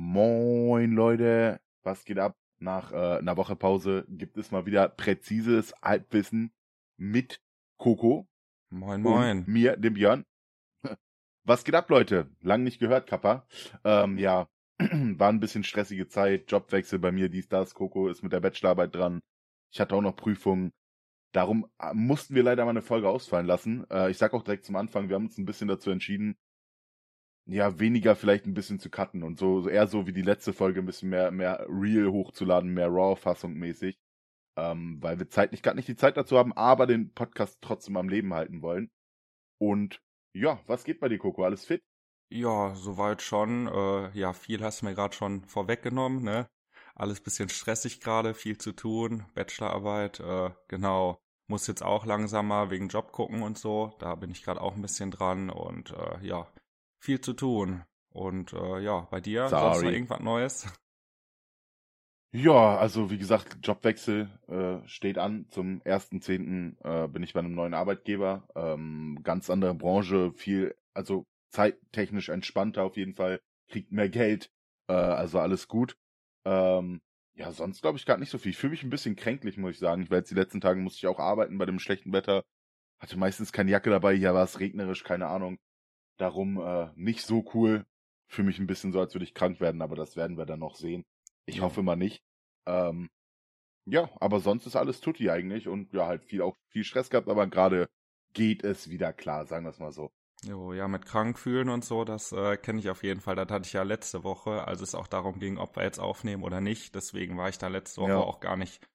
Moin Leute, was geht ab? Nach äh, einer Woche Pause gibt es mal wieder präzises Halbwissen mit Coco. Moin, moin. Mir, dem Björn. Was geht ab, Leute? Lang nicht gehört, Kappa. Ähm, ja, war ein bisschen stressige Zeit, Jobwechsel bei mir, dies, das. Coco ist mit der Bachelorarbeit dran. Ich hatte auch noch Prüfungen. Darum äh, mussten wir leider mal eine Folge ausfallen lassen. Äh, ich sag auch direkt zum Anfang, wir haben uns ein bisschen dazu entschieden, ja, weniger vielleicht ein bisschen zu cutten und so, eher so wie die letzte Folge ein bisschen mehr, mehr Real hochzuladen, mehr Raw-Fassung mäßig. Ähm, weil wir zeitlich gerade nicht die Zeit dazu haben, aber den Podcast trotzdem am Leben halten wollen. Und ja, was geht bei dir, Coco? Alles fit? Ja, soweit schon. Äh, ja, viel hast du mir gerade schon vorweggenommen, ne? Alles bisschen stressig gerade, viel zu tun, Bachelorarbeit, äh, genau. Muss jetzt auch langsamer wegen Job gucken und so. Da bin ich gerade auch ein bisschen dran und äh, ja, viel zu tun. Und äh, ja, bei dir Sorry. sonst noch irgendwas Neues? Ja, also wie gesagt, Jobwechsel äh, steht an. Zum 1.10. Äh, bin ich bei einem neuen Arbeitgeber. Ähm, ganz andere Branche, viel, also zeittechnisch entspannter auf jeden Fall, kriegt mehr Geld, äh, also alles gut. Ähm, ja, sonst glaube ich gar nicht so viel. Ich fühle mich ein bisschen kränklich, muss ich sagen. Ich war jetzt die letzten Tage, musste ich auch arbeiten bei dem schlechten Wetter. Hatte meistens keine Jacke dabei, hier war es regnerisch, keine Ahnung. Darum äh, nicht so cool. Für mich ein bisschen so, als würde ich krank werden, aber das werden wir dann noch sehen. Ich hoffe mal nicht. Ähm, ja, aber sonst ist alles tutti eigentlich und ja, halt viel auch viel Stress gehabt, aber gerade geht es wieder klar, sagen wir es mal so. Jo, ja, mit krank fühlen und so, das äh, kenne ich auf jeden Fall. Das hatte ich ja letzte Woche, als es auch darum ging, ob wir jetzt aufnehmen oder nicht. Deswegen war ich da letzte Woche Ja. auch gar nicht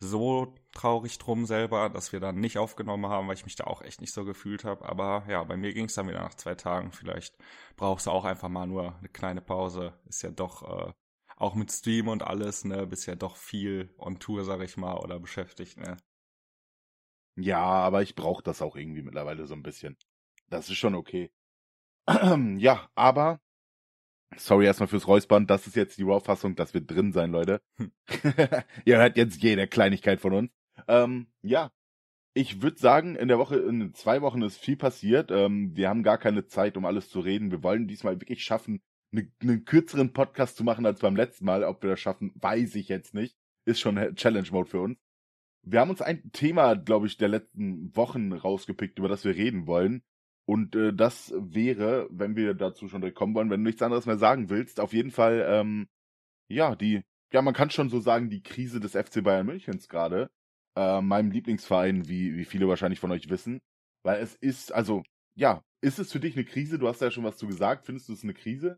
so traurig drum selber, dass wir dann nicht aufgenommen haben, weil ich mich da auch echt nicht so gefühlt habe. Aber ja, bei mir ging es dann wieder nach zwei Tagen. Vielleicht brauchst du auch einfach mal nur eine kleine Pause. Ist ja doch äh, auch mit Stream und alles, ne, bist ja doch viel on Tour, sag ich mal, oder beschäftigt, ne. Ja, aber ich brauche das auch irgendwie mittlerweile so ein bisschen. Das ist schon okay. ja, aber sorry erstmal fürs Räuspern, das ist jetzt die Raw-Fassung, das wird drin sein, Leute. Ihr hört jetzt jede Kleinigkeit von uns. Ähm, ja, ich würde sagen, in der Woche, in zwei Wochen ist viel passiert. Ähm, wir haben gar keine Zeit, um alles zu reden. Wir wollen diesmal wirklich schaffen, ne, einen kürzeren Podcast zu machen als beim letzten Mal. Ob wir das schaffen, weiß ich jetzt nicht. Ist schon Challenge-Mode für uns. Wir haben uns ein Thema, glaube ich, der letzten Wochen rausgepickt, über das wir reden wollen. Und äh, das wäre, wenn wir dazu schon direkt kommen wollen, wenn du nichts anderes mehr sagen willst, auf jeden Fall, ähm, ja, die, ja, man kann schon so sagen, die Krise des FC Bayern Münchens gerade, äh, meinem Lieblingsverein, wie, wie viele wahrscheinlich von euch wissen. Weil es ist, also, ja, ist es für dich eine Krise? Du hast ja schon was zu gesagt. Findest du es eine Krise?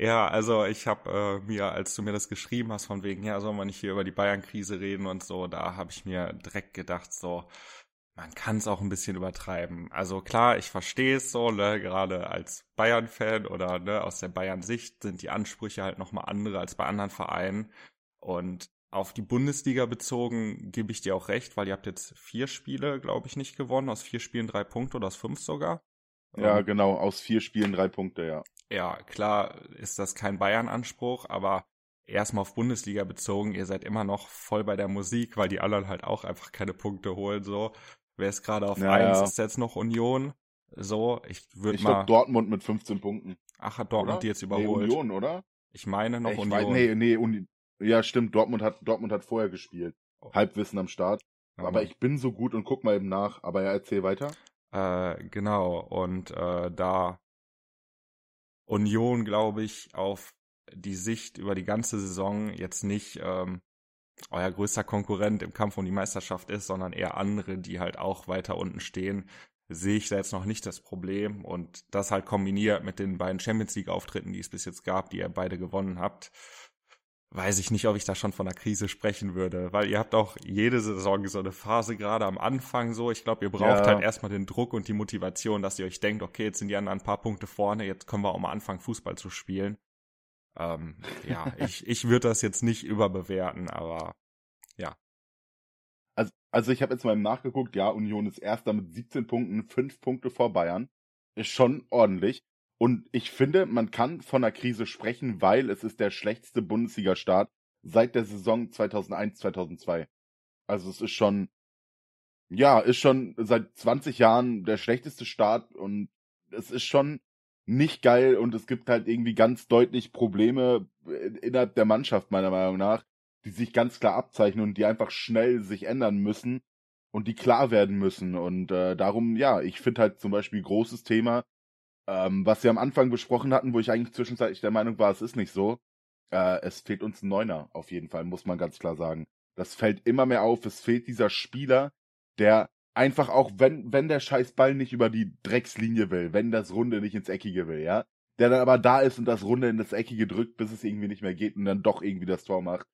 Ja, also ich habe äh, mir, als du mir das geschrieben hast, von wegen, ja, soll man nicht hier über die Bayern-Krise reden und so, da habe ich mir direkt gedacht, so, man kann es auch ein bisschen übertreiben. Also klar, ich verstehe es so, ne, gerade als Bayern-Fan oder ne, aus der Bayern-Sicht sind die Ansprüche halt nochmal andere als bei anderen Vereinen. Und auf die Bundesliga bezogen gebe ich dir auch recht, weil ihr habt jetzt vier Spiele, glaube ich, nicht gewonnen. Aus vier Spielen drei Punkte oder aus fünf sogar. Ja, Ähm, genau, aus vier Spielen drei Punkte, ja. ja, klar ist das kein Bayern-Anspruch, aber erstmal auf Bundesliga bezogen, ihr seid immer noch voll bei der Musik, weil die anderen halt auch einfach keine Punkte holen, so. Wer ist gerade auf Ja, eins? ja. Ist jetzt noch Union? So, ich würde Ich mal. glaube Dortmund mit 15 Punkten. ach, hat Dortmund oder? die jetzt Nee, überholt? Union, oder? Ich meine noch ich Union. Weiß, nee, nee, Uni ja, stimmt, Dortmund hat, Dortmund hat vorher gespielt. Oh. Halbwissen am Start. Aber ich bin so gut und guck mal eben nach. Aber ja, erzähl weiter. Äh, genau, und äh, da Union, glaube ich, auf die Sicht über die ganze Saison jetzt nicht ähm, euer größter Konkurrent im Kampf um die Meisterschaft ist, sondern eher andere, die halt auch weiter unten stehen, sehe ich da jetzt noch nicht das Problem. Und das halt kombiniert mit den beiden Champions League-Auftritten, die es bis jetzt gab, die ihr beide gewonnen habt, weiß ich nicht, ob ich da schon von einer Krise sprechen würde, weil ihr habt auch jede Saison so eine Phase gerade am Anfang so. Ich glaube, ihr braucht Ja. halt erstmal den Druck und die Motivation, dass ihr euch denkt, okay, jetzt sind die anderen ein paar Punkte vorne, jetzt können wir auch mal anfangen, Fußball zu spielen. Ähm, ja, ich, ich würde das jetzt nicht überbewerten, aber Also, also ich habe jetzt mal eben nachgeguckt, ja, Union ist erster mit 17 Punkten, 5 Punkte vor Bayern. Ist schon ordentlich. Und ich finde, man kann von einer Krise sprechen, weil es ist der schlechteste Bundesliga-Start seit der Saison 2001, 2002. Also es ist schon, ja, ist schon seit 20 Jahren der schlechteste Start und es ist schon nicht geil und es gibt halt irgendwie ganz deutlich Probleme innerhalb der Mannschaft, meiner Meinung nach, die sich ganz klar abzeichnen und die einfach schnell sich ändern müssen und die klar werden müssen. Und äh, darum, ja, ich finde halt zum Beispiel großes Thema, ähm, was wir am Anfang besprochen hatten, wo ich eigentlich zwischenzeitlich der Meinung war, es ist nicht so. Äh, es fehlt uns ein Neuner, auf jeden Fall, muss man ganz klar sagen. Das fällt immer mehr auf. Es fehlt dieser Spieler, der einfach auch, wenn, wenn der scheiß Ball nicht über die Dreckslinie will, wenn das Runde nicht ins Eckige will, ja, der dann aber da ist und das Runde in das Eckige drückt, bis es irgendwie nicht mehr geht und dann doch irgendwie das Tor macht.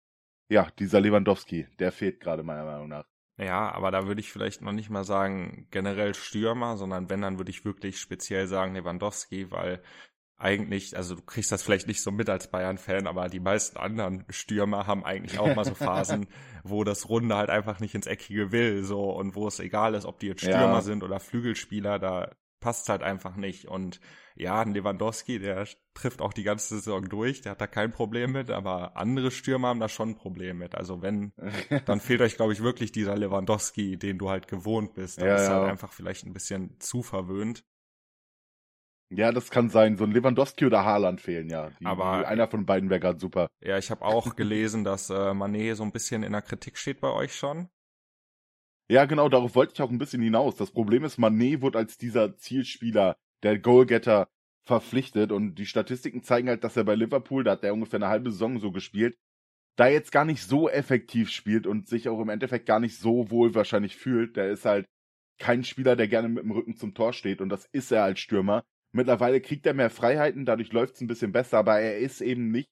Ja, dieser Lewandowski, der fehlt gerade meiner Meinung nach. Ja, aber da würde ich vielleicht noch nicht mal sagen generell Stürmer, sondern wenn, dann würde ich wirklich speziell sagen Lewandowski, weil eigentlich, also du kriegst das vielleicht nicht so mit als Bayern-Fan, aber die meisten anderen Stürmer haben eigentlich auch mal so Phasen, wo das Runde halt einfach nicht ins Eckige will, so und wo es egal ist, ob die jetzt Stürmer ja. sind oder Flügelspieler, da passt halt einfach nicht. Und ja, ein Lewandowski, der trifft auch die ganze Saison durch, der hat da kein Problem mit, aber andere Stürmer haben da schon ein Problem mit. Also wenn, dann fehlt euch, glaube ich, wirklich dieser Lewandowski, den du halt gewohnt bist. Dann ja, ist ja. halt einfach vielleicht ein bisschen zu verwöhnt. Ja, das kann sein. So ein Lewandowski oder Haaland fehlen, ja. Die, aber einer von beiden wäre gerade super. Ja, ich habe auch gelesen, dass äh, Manet so ein bisschen in der Kritik steht bei euch schon. Ja, genau, darauf wollte ich auch ein bisschen hinaus. Das Problem ist, Manet wird als dieser Zielspieler, der Goalgetter, verpflichtet und die Statistiken zeigen halt, dass er bei Liverpool, da hat er ungefähr eine halbe Saison so gespielt, da jetzt gar nicht so effektiv spielt und sich auch im Endeffekt gar nicht so wohl wahrscheinlich fühlt. Der ist halt kein Spieler, der gerne mit dem Rücken zum Tor steht und das ist er als Stürmer. Mittlerweile kriegt er mehr Freiheiten, dadurch läuft es ein bisschen besser, aber er ist eben nicht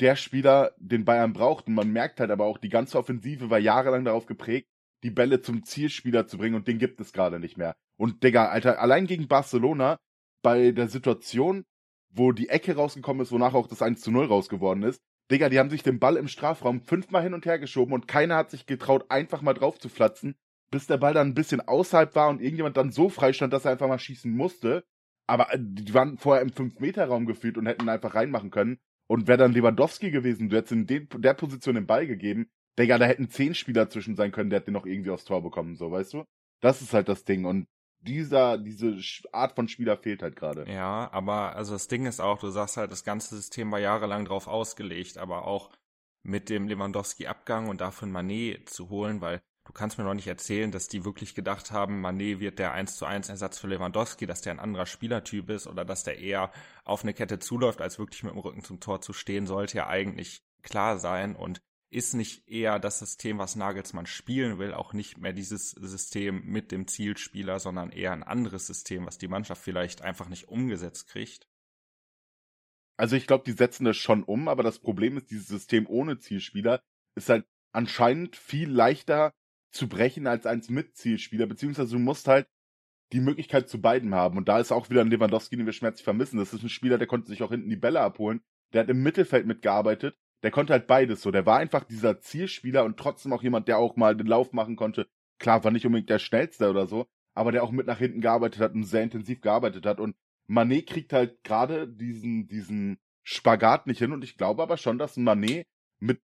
der Spieler, den Bayern braucht. Und man merkt halt aber auch, die ganze Offensive war jahrelang darauf geprägt, die Bälle zum Zielspieler zu bringen und den gibt es gerade nicht mehr. Und Digga, Alter, allein gegen Barcelona bei der Situation, wo die Ecke rausgekommen ist, wonach auch das 1 zu 0 rausgeworden ist, Digga, die haben sich den Ball im Strafraum fünfmal hin und her geschoben und keiner hat sich getraut, einfach mal drauf zu flatzen, bis der Ball dann ein bisschen außerhalb war und irgendjemand dann so frei stand, dass er einfach mal schießen musste. Aber äh, die waren vorher im 5-Meter-Raum gefühlt und hätten einfach reinmachen können. Und wäre dann Lewandowski gewesen, du hättest in den, der Position den Ball gegeben, Digga, da hätten zehn Spieler zwischen sein können, der hätte noch irgendwie aufs Tor bekommen, so, weißt du? Das ist halt das Ding. Und dieser, diese Art von Spieler fehlt halt gerade. Ja, aber also das Ding ist auch, du sagst halt, das ganze System war jahrelang drauf ausgelegt, aber auch mit dem Lewandowski-Abgang und dafür Manet zu holen, weil du kannst mir noch nicht erzählen, dass die wirklich gedacht haben, Manet wird der 1 zu 1 Ersatz für Lewandowski, dass der ein anderer Spielertyp ist oder dass der eher auf eine Kette zuläuft, als wirklich mit dem Rücken zum Tor zu stehen, sollte ja eigentlich klar sein und ist nicht eher das System, was Nagelsmann spielen will, auch nicht mehr dieses System mit dem Zielspieler, sondern eher ein anderes System, was die Mannschaft vielleicht einfach nicht umgesetzt kriegt? Also ich glaube, die setzen das schon um, aber das Problem ist, dieses System ohne Zielspieler ist halt anscheinend viel leichter zu brechen als eins mit Zielspieler, beziehungsweise du musst halt die Möglichkeit zu beiden haben. Und da ist auch wieder ein Lewandowski, den wir schmerzlich vermissen. Das ist ein Spieler, der konnte sich auch hinten die Bälle abholen. Der hat im Mittelfeld mitgearbeitet der konnte halt beides so. Der war einfach dieser Zielspieler und trotzdem auch jemand, der auch mal den Lauf machen konnte. Klar, war nicht unbedingt der schnellste oder so, aber der auch mit nach hinten gearbeitet hat und sehr intensiv gearbeitet hat. Und Manet kriegt halt gerade diesen, diesen Spagat nicht hin und ich glaube aber schon, dass Manet mit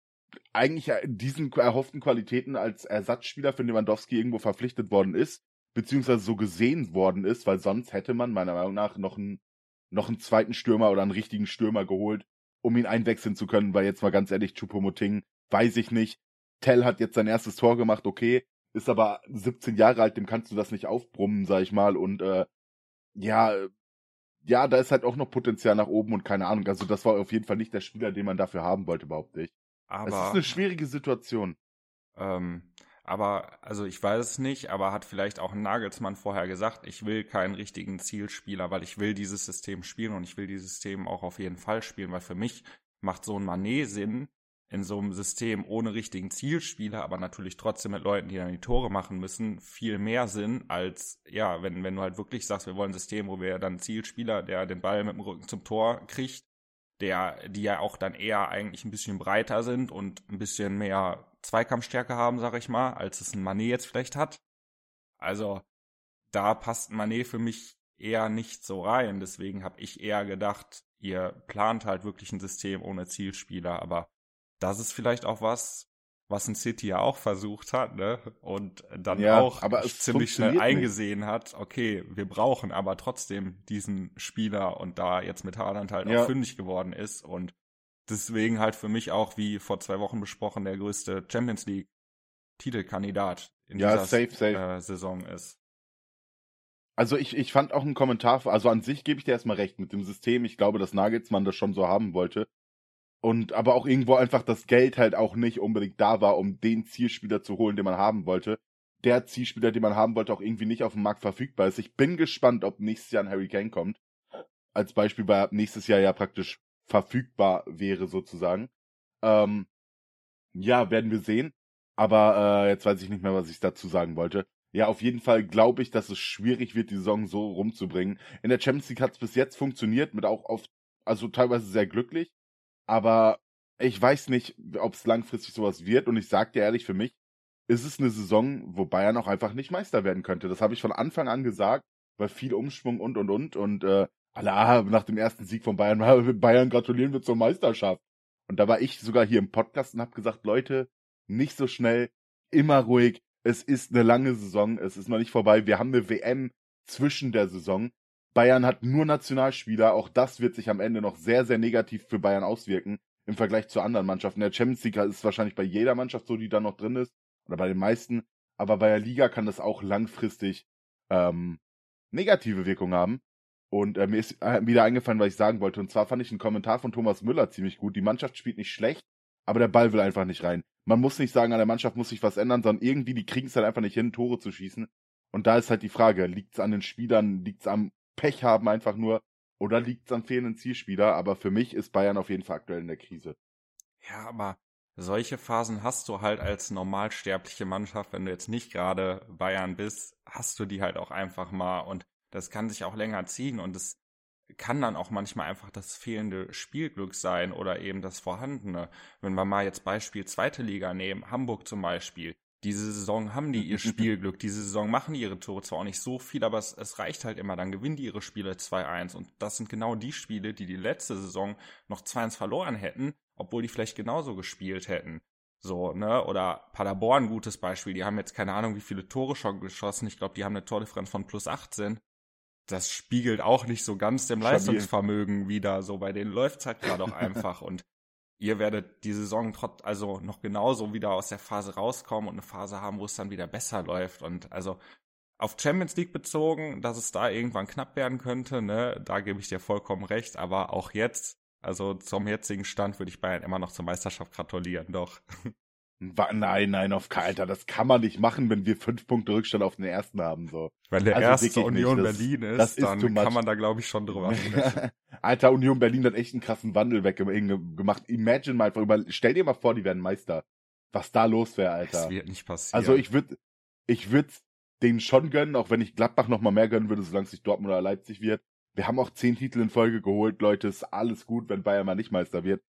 eigentlich diesen erhofften Qualitäten als Ersatzspieler für Lewandowski irgendwo verpflichtet worden ist, beziehungsweise so gesehen worden ist, weil sonst hätte man meiner Meinung nach noch einen, noch einen zweiten Stürmer oder einen richtigen Stürmer geholt, um ihn einwechseln zu können, weil jetzt mal ganz ehrlich, Chupomoting, weiß ich nicht. Tell hat jetzt sein erstes Tor gemacht, okay, ist aber 17 Jahre alt, dem kannst du das nicht aufbrummen, sag ich mal. Und äh, ja, ja, da ist halt auch noch Potenzial nach oben und keine Ahnung. Also das war auf jeden Fall nicht der Spieler, den man dafür haben wollte, überhaupt nicht. Aber es ist eine schwierige Situation. Ähm, aber, also ich weiß es nicht, aber hat vielleicht auch ein Nagelsmann vorher gesagt, ich will keinen richtigen Zielspieler, weil ich will dieses System spielen und ich will dieses System auch auf jeden Fall spielen, weil für mich macht so ein Manet Sinn in so einem System ohne richtigen Zielspieler, aber natürlich trotzdem mit Leuten, die dann die Tore machen müssen, viel mehr Sinn als, ja, wenn, wenn du halt wirklich sagst, wir wollen ein System, wo wir dann Zielspieler, der den Ball mit dem Rücken zum Tor kriegt, der, die ja auch dann eher eigentlich ein bisschen breiter sind und ein bisschen mehr Zweikampfstärke haben, sag ich mal, als es ein Manet jetzt vielleicht hat. Also da passt Manet für mich eher nicht so rein. Deswegen habe ich eher gedacht, ihr plant halt wirklich ein System ohne Zielspieler. Aber das ist vielleicht auch was, was ein City ja auch versucht hat, ne? Und dann Ja, auch ziemlich schnell funktioniert nicht. eingesehen hat, okay, wir brauchen aber trotzdem diesen Spieler und da jetzt mit Haaland halt Ja. auch fündig geworden ist und deswegen halt für mich auch, wie vor zwei Wochen besprochen, der größte Champions League Titelkandidat in Ja, dieser safe, safe. Äh, Saison ist. Also ich, ich fand auch einen Kommentar, also an sich gebe ich dir erstmal recht mit dem System. Ich glaube, dass Nagelsmann das schon so haben wollte. Und aber auch irgendwo einfach das Geld halt auch nicht unbedingt da war, um den Zielspieler zu holen, den man haben wollte. Der Zielspieler, den man haben wollte, auch irgendwie nicht auf dem Markt verfügbar ist. Ich bin gespannt, ob nächstes Jahr ein Harry Kane kommt. Als Beispiel, weil nächstes Jahr ja praktisch verfügbar wäre sozusagen. Ähm, ja, werden wir sehen. Aber äh, jetzt weiß ich nicht mehr, was ich dazu sagen wollte. Ja, auf jeden Fall glaube ich, dass es schwierig wird, die Saison so rumzubringen. In der Champions League hat es bis jetzt funktioniert, mit auch auf, also teilweise sehr glücklich. Aber ich weiß nicht, ob es langfristig sowas wird. Und ich sag dir ehrlich, für mich ist es eine Saison, wo Bayern auch einfach nicht Meister werden könnte. Das habe ich von Anfang an gesagt, weil viel Umschwung und und und. Und äh, alle, ah, nach dem ersten Sieg von Bayern, Bayern gratulieren wir zur Meisterschaft. Und da war ich sogar hier im Podcast und habe gesagt, Leute, nicht so schnell, immer ruhig. Es ist eine lange Saison, es ist noch nicht vorbei. Wir haben eine WM zwischen der Saison. Bayern hat nur Nationalspieler, auch das wird sich am Ende noch sehr, sehr negativ für Bayern auswirken im Vergleich zu anderen Mannschaften. Der Champions League ist wahrscheinlich bei jeder Mannschaft so, die da noch drin ist, oder bei den meisten, aber bei der Liga kann das auch langfristig ähm, negative Wirkung haben. Und äh, mir ist äh, wieder eingefallen, was ich sagen wollte. Und zwar fand ich einen Kommentar von Thomas Müller ziemlich gut. Die Mannschaft spielt nicht schlecht, aber der Ball will einfach nicht rein. Man muss nicht sagen, an der Mannschaft muss sich was ändern, sondern irgendwie, die kriegen es halt einfach nicht hin, Tore zu schießen. Und da ist halt die Frage, liegt es an den Spielern, liegt es am Pech haben einfach nur, oder liegt es am fehlenden Zielspieler? Aber für mich ist Bayern auf jeden Fall aktuell in der Krise. Ja, aber solche Phasen hast du halt als normalsterbliche Mannschaft, wenn du jetzt nicht gerade Bayern bist, hast du die halt auch einfach mal und das kann sich auch länger ziehen und es kann dann auch manchmal einfach das fehlende Spielglück sein oder eben das vorhandene. Wenn wir mal jetzt Beispiel zweite Liga nehmen, Hamburg zum Beispiel. Diese Saison haben die ihr Spielglück, diese Saison machen die ihre Tore zwar auch nicht so viel, aber es, es reicht halt immer, dann gewinnen die ihre Spiele 2-1 und das sind genau die Spiele, die die letzte Saison noch 2-1 verloren hätten, obwohl die vielleicht genauso gespielt hätten. So, ne? Oder Paderborn, gutes Beispiel. Die haben jetzt keine Ahnung, wie viele Tore schon geschossen. Ich glaube, die haben eine Tordifferenz von plus 18. Das spiegelt auch nicht so ganz dem Stabil. Leistungsvermögen wieder. So, bei denen läuft's halt gerade auch einfach. Und ihr werdet die Saison trotz, also noch genauso wieder aus der Phase rauskommen und eine Phase haben, wo es dann wieder besser läuft. Und also auf Champions League bezogen, dass es da irgendwann knapp werden könnte, ne, da gebe ich dir vollkommen recht. Aber auch jetzt, also zum jetzigen Stand würde ich Bayern immer noch zur Meisterschaft gratulieren, doch. Nein, nein, auf keinen Alter, das kann man nicht machen, wenn wir fünf Punkte Rückstand auf den ersten haben, so. Wenn der Also erste Union nicht, das- Berlin ist, das ist dann much. kann man da glaube ich schon drüber sprechen. Alter, Union Berlin hat echt einen krassen Wandel weggemacht. Imagine mal über, stell dir mal vor, die werden Meister. Was da los wäre, Alter. Das wird nicht passieren. Also ich würde, ich würde denen schon gönnen, auch wenn ich Gladbach noch mal mehr gönnen würde, solange es nicht Dortmund oder Leipzig wird. Wir haben auch zehn Titel in Folge geholt, Leute. Ist alles gut, wenn Bayern mal nicht Meister wird.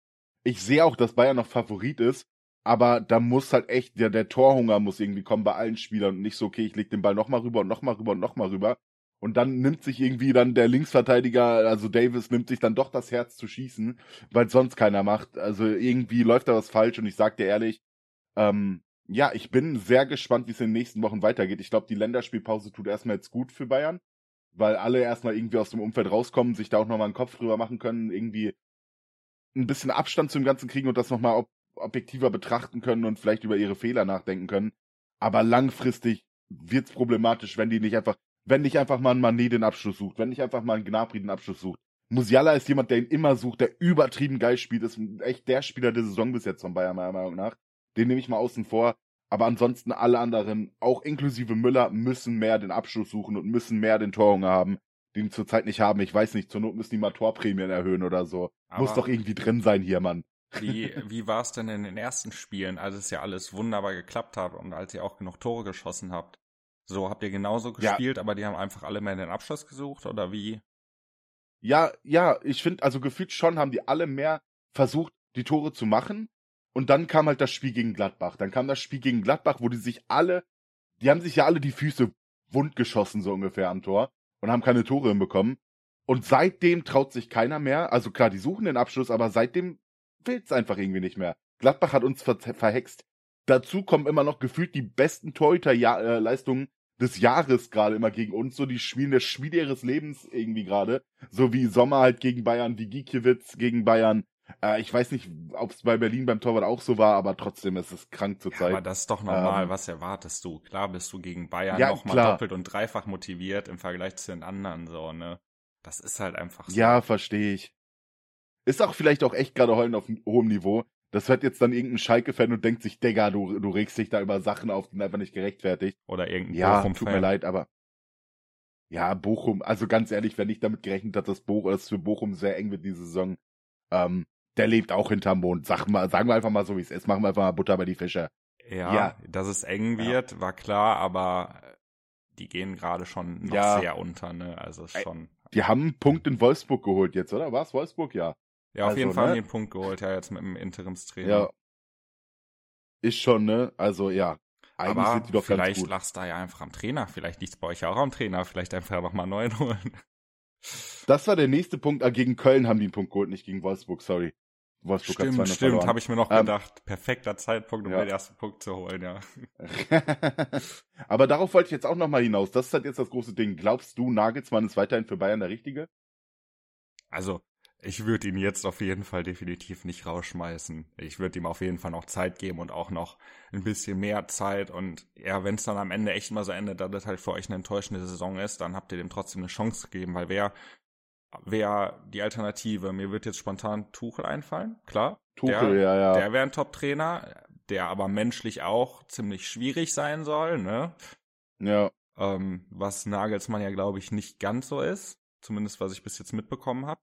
Ich sehe auch, dass Bayern noch Favorit ist, aber da muss halt echt der, der Torhunger muss irgendwie kommen bei allen Spielern und nicht so, okay, ich leg den Ball noch mal rüber und noch mal rüber und noch mal rüber. Und dann nimmt sich irgendwie dann der Linksverteidiger, also Davis, nimmt sich dann doch das Herz zu schießen, weil sonst keiner macht. Also irgendwie läuft da was falsch und ich sag dir ehrlich, ähm, ja, ich bin sehr gespannt, wie es in den nächsten Wochen weitergeht. Ich glaube, die Länderspielpause tut erstmal jetzt gut für Bayern, weil alle erstmal irgendwie aus dem Umfeld rauskommen, sich da auch nochmal einen Kopf drüber machen können, irgendwie ein bisschen Abstand zum Ganzen kriegen und das nochmal objektiver betrachten können und vielleicht über ihre Fehler nachdenken können. Aber langfristig wird's problematisch, wenn die nicht einfach, wenn nicht einfach mal ein Mané den Abschluss sucht, wenn nicht einfach mal ein Gnabry den Abschluss sucht. Musiala ist jemand, der ihn immer sucht, der übertrieben geil spielt, ist echt der Spieler der Saison bis jetzt von Bayern, meiner Meinung nach. Den nehme ich mal außen vor. Aber ansonsten alle anderen, auch inklusive Müller, müssen mehr den Abschluss suchen und müssen mehr den Torhunger haben, den die zurzeit nicht haben. Ich weiß nicht, zur Not müssen die mal Torprämien erhöhen oder so. Aber- Muss doch irgendwie drin sein hier, Mann. Wie, wie war es denn in den ersten Spielen, als es ja alles wunderbar geklappt hat und als ihr auch genug Tore geschossen habt? So, habt ihr genauso Ja. gespielt, aber die haben einfach alle mehr den Abschluss gesucht oder wie? Ja, ja, ich finde, also gefühlt schon haben die alle mehr versucht, die Tore zu machen. Und dann kam halt das Spiel gegen Gladbach. Dann kam das Spiel gegen Gladbach, wo die sich alle, die haben sich ja alle die Füße wund geschossen, so ungefähr am Tor. Und haben keine Tore hinbekommen. Und seitdem traut sich keiner mehr. Also klar, die suchen den Abschluss, aber seitdem will's einfach irgendwie nicht mehr. Gladbach hat uns ver verhext. dazu kommen immer noch gefühlt die besten Torhüter-Leistungen des Jahres gerade immer gegen uns, so die spielen das Spiel ihres Lebens irgendwie gerade, so wie Sommer halt gegen Bayern, wie Gikiewicz gegen Bayern. Äh, ich weiß nicht, ob es bei Berlin beim Torwart auch so war, aber trotzdem ist es krank zur Ja, Zeit. aber das ist doch normal. Ähm, Was erwartest du? Klar bist du gegen Bayern Ja, nochmal doppelt und dreifach motiviert im Vergleich zu den anderen, so, ne? Das ist halt einfach so. Ja, verstehe ich. Ist auch vielleicht auch echt gerade heulen auf hohem Niveau. Das hört jetzt dann irgendein Schalke-Fan und denkt sich, Digga, du, du regst dich da über Sachen auf, die sind einfach nicht gerechtfertigt. Oder irgendein Ja, Bochum-Fan. tut mir leid, aber ja, Bochum, also ganz ehrlich, wer nicht damit gerechnet hat, dass Bochum, dass es für Bochum sehr eng wird diese Saison, ähm, der lebt auch hinterm Mond. Sag mal, sagen wir einfach mal so, wie es ist. Machen wir einfach mal Butter bei die Fische. Ja, Ja. dass es eng Ja. wird, war klar, aber die gehen gerade schon noch Ja. sehr unter, ne? Also schon. Die haben einen Punkt in Wolfsburg geholt jetzt, oder? War es Wolfsburg? Ja. Ja, auf also, jeden Fall ne? einen Punkt geholt, ja, jetzt mit dem Interimstrainer. Ja. Ist schon, ne? Also, ja. Eigentlich aber sind die doch ganz vielleicht gut. lachst da ja einfach am Trainer. Vielleicht liegt's bei euch ja auch am Trainer. Vielleicht einfach nochmal einen neuen holen. Das war der nächste Punkt. Ah, gegen Köln haben die einen Punkt geholt, nicht gegen Wolfsburg, sorry. Wolfsburg hat Stimmt, 2-0 stimmt, habe ich mir noch Ähm, gedacht. Perfekter Zeitpunkt, um ja. den ersten Punkt zu holen, ja. Aber darauf wollte ich jetzt auch nochmal hinaus. Das ist halt jetzt das große Ding. Glaubst du, Nagelsmann ist weiterhin für Bayern der Richtige? Also, ich würde ihn jetzt auf jeden Fall definitiv nicht rausschmeißen. Ich würde ihm auf jeden Fall noch Zeit geben und auch noch ein bisschen mehr Zeit. Und ja, wenn es dann am Ende echt mal so endet, dass das halt für euch eine enttäuschende Saison ist, dann habt ihr dem trotzdem eine Chance gegeben, weil wer wer die Alternative? Mir wird jetzt spontan Tuchel einfallen, klar. Tuchel, der, ja, ja. Der wäre ein Top-Trainer, der aber menschlich auch ziemlich schwierig sein soll, ne? ja. ähm, was Nagelsmann ja, glaube ich, nicht ganz so ist. Zumindest, was ich bis jetzt mitbekommen habe.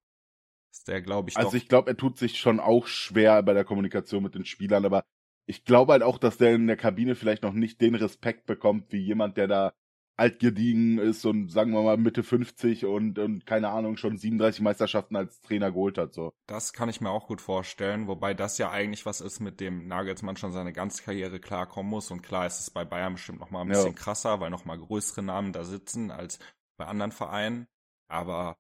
Ist der, glaube ich, Also ich glaube, er tut sich schon auch schwer bei der Kommunikation mit den Spielern, aber ich glaube halt auch, dass der in der Kabine vielleicht noch nicht den Respekt bekommt, wie jemand, der da altgediegen ist und sagen wir mal Mitte 50 und, und keine Ahnung, schon 37 Meisterschaften als Trainer geholt hat, so. das kann ich mir auch gut vorstellen, wobei das ja eigentlich was ist, mit dem Nagelsmann schon seine ganze Karriere klarkommen muss. Und klar ist es bei Bayern bestimmt noch mal ein Ja. bisschen krasser, weil noch mal größere Namen da sitzen als bei anderen Vereinen. Aber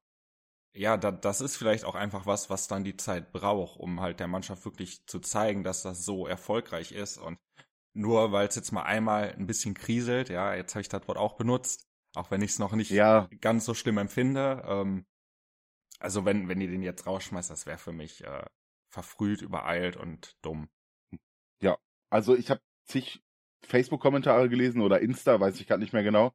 ja, da, das ist vielleicht auch einfach was, was dann die Zeit braucht, um halt der Mannschaft wirklich zu zeigen, dass das so erfolgreich ist. Und nur weil es jetzt mal einmal ein bisschen kriselt, ja, jetzt habe ich das Wort auch benutzt, auch wenn ich es noch nicht Ja, ganz so schlimm empfinde. Ähm, also wenn, wenn ihr den jetzt rausschmeißt, das wäre für mich äh, verfrüht, übereilt und dumm. also ich habe zig Facebook-Kommentare gelesen oder Insta, weiß ich gerade nicht mehr genau,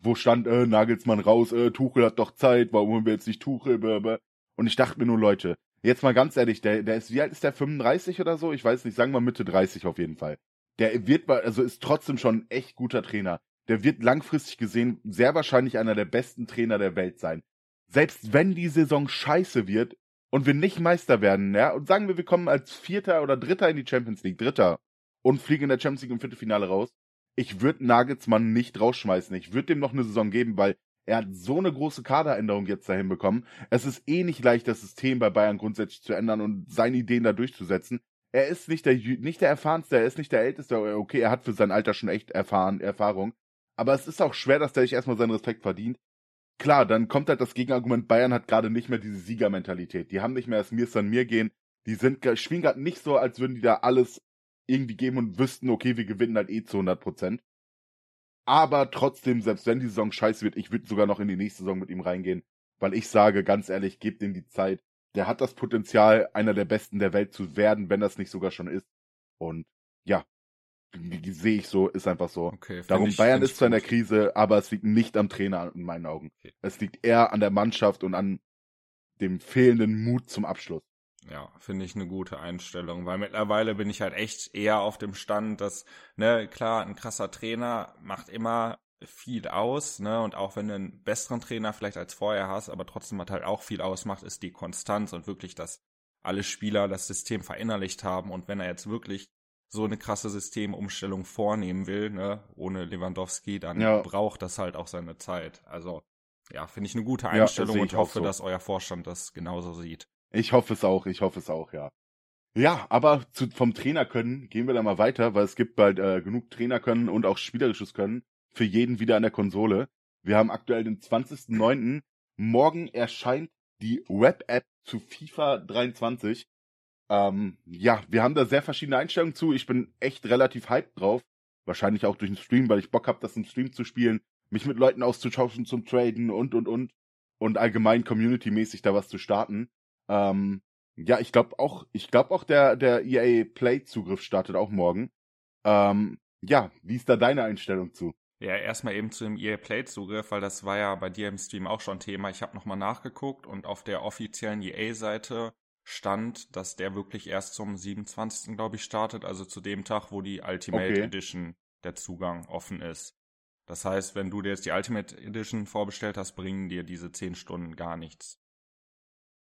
wo stand, äh, Nagelsmann raus, äh, Tuchel hat doch Zeit, warum holen wir jetzt nicht Tuchel, blablabla. Und ich dachte mir nur, Leute, jetzt mal ganz ehrlich, der, der ist, wie alt ist der, 35 oder so? Ich weiß nicht, sagen wir Mitte 30 auf jeden Fall. Der wird, also ist trotzdem schon ein echt guter Trainer. Der wird langfristig gesehen sehr wahrscheinlich einer der besten Trainer der Welt sein. Selbst wenn die Saison scheiße wird und wir nicht Meister werden, ja, und sagen wir, wir kommen als Vierter oder Dritter in die Champions League, Dritter, und fliegen in der Champions League im Viertelfinale raus, ich würde Nagelsmann nicht rausschmeißen. Ich würde dem noch eine Saison geben, weil er hat so eine große Kaderänderung jetzt dahin bekommen. Es ist eh nicht leicht, das System bei Bayern grundsätzlich zu ändern und seine Ideen da durchzusetzen. Er ist nicht der, nicht der erfahrenste, er ist nicht der älteste. Okay, er hat für sein Alter schon echt erfahren, Erfahrung. Aber es ist auch schwer, dass der sich erstmal seinen Respekt verdient. Klar, dann kommt halt das Gegenargument, Bayern hat gerade nicht mehr diese Siegermentalität. Die haben nicht mehr das Mir ist an mir gehen. Die sind, spielen gerade nicht so, als würden die da alles irgendwie geben und wüssten, okay, wir gewinnen halt eh zu 100 Prozent. Aber trotzdem, selbst wenn die Saison scheiße wird, ich würde sogar noch in die nächste Saison mit ihm reingehen, weil ich sage, ganz ehrlich, gebt ihm die Zeit. Der hat das Potenzial, einer der Besten der Welt zu werden, wenn das nicht sogar schon ist. Und ja, sehe ich so, ist einfach so. Okay, Darum, ich, Bayern ist zwar in der. Krise, aber es liegt nicht am Trainer in meinen Augen. Okay. Es liegt eher an der Mannschaft und an dem fehlenden Mut zum Abschluss. Ja, finde ich eine gute Einstellung, weil mittlerweile bin ich halt echt eher auf dem Stand, dass, ne, klar, ein krasser Trainer macht immer viel aus, ne, und auch wenn du einen besseren Trainer vielleicht als vorher hast, aber trotzdem hat halt auch viel ausmacht, ist die Konstanz und wirklich, dass alle Spieler das System verinnerlicht haben und wenn er jetzt wirklich so eine krasse Systemumstellung vornehmen will, ne, ohne Lewandowski, dann Ja. braucht das halt auch seine Zeit. Also, ja, finde ich eine gute Ja, Einstellung sehe und hoffe, so. dass euer Vorstand das genauso sieht. Ich hoffe es auch, ich hoffe es auch, ja. Ja, aber zu, vom Trainer können gehen wir da mal weiter, weil es gibt bald äh, genug Trainer können und auch spielerisches Können für jeden wieder an der Konsole. Wir haben aktuell den 20.09. Morgen erscheint die Web-App zu FIFA 23. Ähm, ja, wir haben da sehr verschiedene Einstellungen zu. Ich bin echt relativ hyped drauf. Wahrscheinlich auch durch den Stream, weil ich Bock habe, das im Stream zu spielen, mich mit Leuten auszutauschen, zum Traden und, und, und. Und allgemein community-mäßig da was zu starten. Ähm, ja, ich glaube auch, ich glaube auch der, der EA Play-Zugriff startet auch morgen. Ähm, ja, wie ist da deine Einstellung zu? Ja, erstmal eben zu dem EA Play-Zugriff, weil das war ja bei dir im Stream auch schon Thema. Ich habe nochmal nachgeguckt und auf der offiziellen EA-Seite stand, dass der wirklich erst zum 27. glaube ich startet, also zu dem Tag, wo die Ultimate okay. Edition der Zugang offen ist. Das heißt, wenn du dir jetzt die Ultimate Edition vorbestellt hast, bringen dir diese 10 Stunden gar nichts.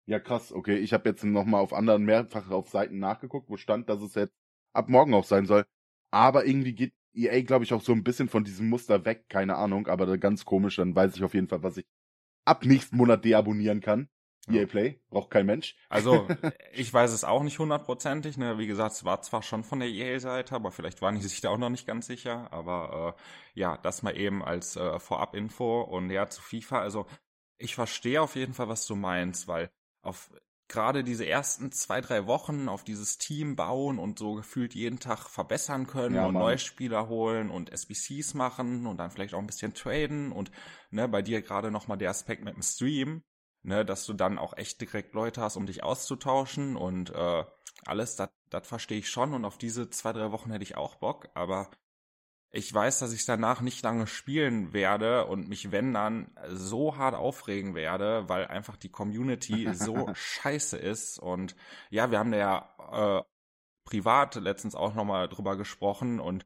Ja, krass, okay. Ich habe jetzt nochmal auf anderen mehrfach auf Seiten nachgeguckt, wo stand, dass es jetzt ab morgen auch sein soll. Aber irgendwie geht EA, glaube ich, auch so ein bisschen von diesem Muster weg, keine Ahnung, aber ganz komisch, dann weiß ich auf jeden Fall, was ich ab nächsten Monat deabonnieren kann. EA Play, braucht kein Mensch. Also, ich weiß es auch nicht hundertprozentig, ne, wie gesagt, es war zwar schon von der EA-Seite, aber vielleicht waren die sich da auch noch nicht ganz sicher, aber, äh, ja, das mal eben als äh, Vorab-Info und ja, zu FIFA, also, ich verstehe auf jeden Fall, was du meinst, weil auf gerade diese ersten zwei, drei Wochen auf dieses Team bauen und so gefühlt jeden Tag verbessern können ja, und neue Spieler holen und SBCs machen und dann vielleicht auch ein bisschen traden und ne, bei dir gerade nochmal der Aspekt mit dem Stream, ne, dass du dann auch echt direkt Leute hast, um dich auszutauschen und äh, alles, das verstehe ich schon und auf diese zwei, drei Wochen hätte ich auch Bock, aber ich weiß, dass ich danach nicht lange spielen werde und mich, wenn dann, so hart aufregen werde, weil einfach die Community so scheiße ist. Und ja, wir haben da ja äh, privat letztens auch nochmal drüber gesprochen und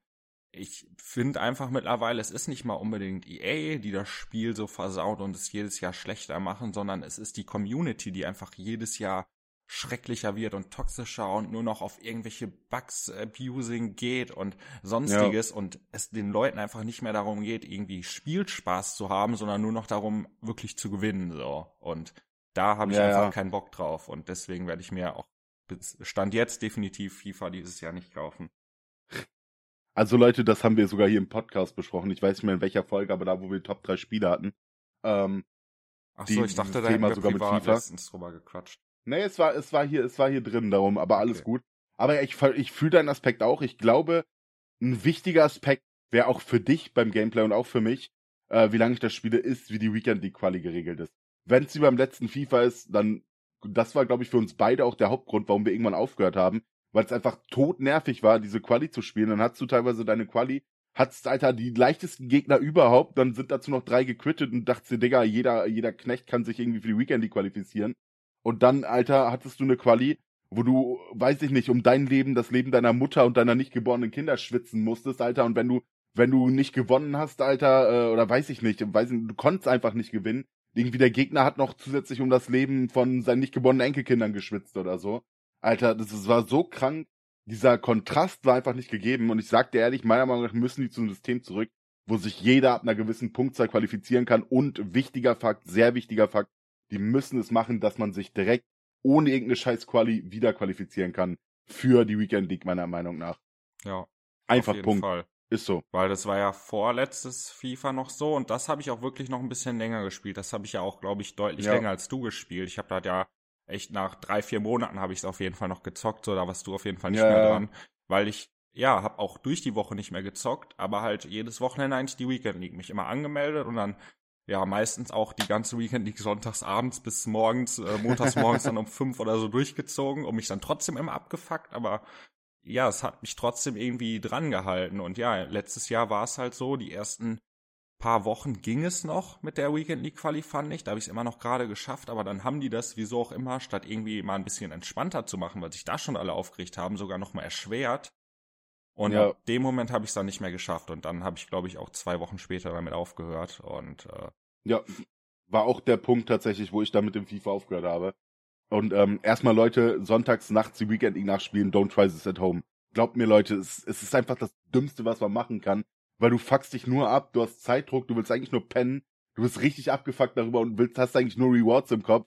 ich finde einfach mittlerweile, es ist nicht mal unbedingt EA, die das Spiel so versaut und es jedes Jahr schlechter machen, sondern es ist die Community, die einfach jedes Jahr schrecklicher wird und toxischer und nur noch auf irgendwelche Bugs abusing geht und sonstiges ja. und es den Leuten einfach nicht mehr darum geht, irgendwie Spielspaß zu haben, sondern nur noch darum, wirklich zu gewinnen, so. Und da habe ich ja, einfach ja. keinen Bock drauf und deswegen werde ich mir auch Stand jetzt definitiv FIFA dieses Jahr nicht kaufen. Also Leute, das haben wir sogar hier im Podcast besprochen. Ich weiß nicht mehr in welcher Folge, aber da, wo wir Top 3 Spiele hatten. Ähm, Ach so, ich dachte, da hätten wir sogar mit FIFA. letztens drüber gequatscht. Nee, es war, es war hier, es war hier drin darum, aber alles okay. gut. Aber ich, ich fühle deinen Aspekt auch. Ich glaube, ein wichtiger Aspekt wäre auch für dich beim Gameplay und auch für mich, äh, wie lange ich das spiele, ist, wie die Weekend League Quali geregelt ist. Wenn es wie beim letzten FIFA ist, dann, das war, glaube ich, für uns beide auch der Hauptgrund, warum wir irgendwann aufgehört haben, weil es einfach todnervig war, diese Quali zu spielen. Dann hast du teilweise deine Quali, hattest, Alter, die leichtesten Gegner überhaupt, dann sind dazu noch drei gequittet und dachtest dir, Digga, jeder, jeder Knecht kann sich irgendwie für die Weekend League qualifizieren. Und dann, Alter, hattest du eine Quali, wo du, weiß ich nicht, um dein Leben, das Leben deiner Mutter und deiner nicht geborenen Kinder schwitzen musstest, Alter. Und wenn du, wenn du nicht gewonnen hast, Alter, äh, oder weiß ich nicht, weiß nicht, du konntest einfach nicht gewinnen. Irgendwie der Gegner hat noch zusätzlich um das Leben von seinen nicht geborenen Enkelkindern geschwitzt oder so. Alter, das, das war so krank. Dieser Kontrast war einfach nicht gegeben. Und ich sag dir ehrlich, meiner Meinung nach müssen die zum System zurück, wo sich jeder ab einer gewissen Punktzahl qualifizieren kann. Und wichtiger Fakt, sehr wichtiger Fakt, die müssen es machen, dass man sich direkt ohne irgendeine scheiß Quali wieder qualifizieren kann für die Weekend League, meiner Meinung nach. Ja. Einfach Punkt. Fall. Ist so. Weil das war ja vorletztes FIFA noch so und das habe ich auch wirklich noch ein bisschen länger gespielt. Das habe ich ja auch, glaube ich, deutlich ja. länger als du gespielt. Ich habe da ja echt nach drei, vier Monaten habe ich es auf jeden Fall noch gezockt, so da warst du auf jeden Fall nicht ja. mehr dran. Weil ich, ja, habe auch durch die Woche nicht mehr gezockt, aber halt jedes Wochenende eigentlich die Weekend League mich immer angemeldet und dann ja meistens auch die ganze Weekend League sonntags abends bis morgens, äh, montags morgens dann um fünf oder so durchgezogen und mich dann trotzdem immer abgefuckt, aber ja, es hat mich trotzdem irgendwie dran gehalten und ja, letztes Jahr war es halt so, die ersten paar Wochen ging es noch mit der Weekend League Quali, fand ich. Da habe ich es immer noch gerade geschafft, aber dann haben die das, wieso auch immer, statt irgendwie mal ein bisschen entspannter zu machen, weil sich da schon alle aufgeregt haben, sogar noch mal erschwert. Und ja. ab dem Moment habe ich es dann nicht mehr geschafft und dann habe ich, glaube ich, auch zwei Wochen später damit aufgehört. Und äh, ja, war auch der Punkt tatsächlich, wo ich da mit dem FIFA aufgehört habe. Und ähm, erstmal Leute, sonntags nachts die Weekend League nachspielen, don't try this at home. Glaubt mir Leute, es, es ist einfach das Dümmste, was man machen kann, weil du fuckst dich nur ab, du hast Zeitdruck, du willst eigentlich nur pennen, du bist richtig abgefuckt darüber und willst, hast eigentlich nur Rewards im Kopf.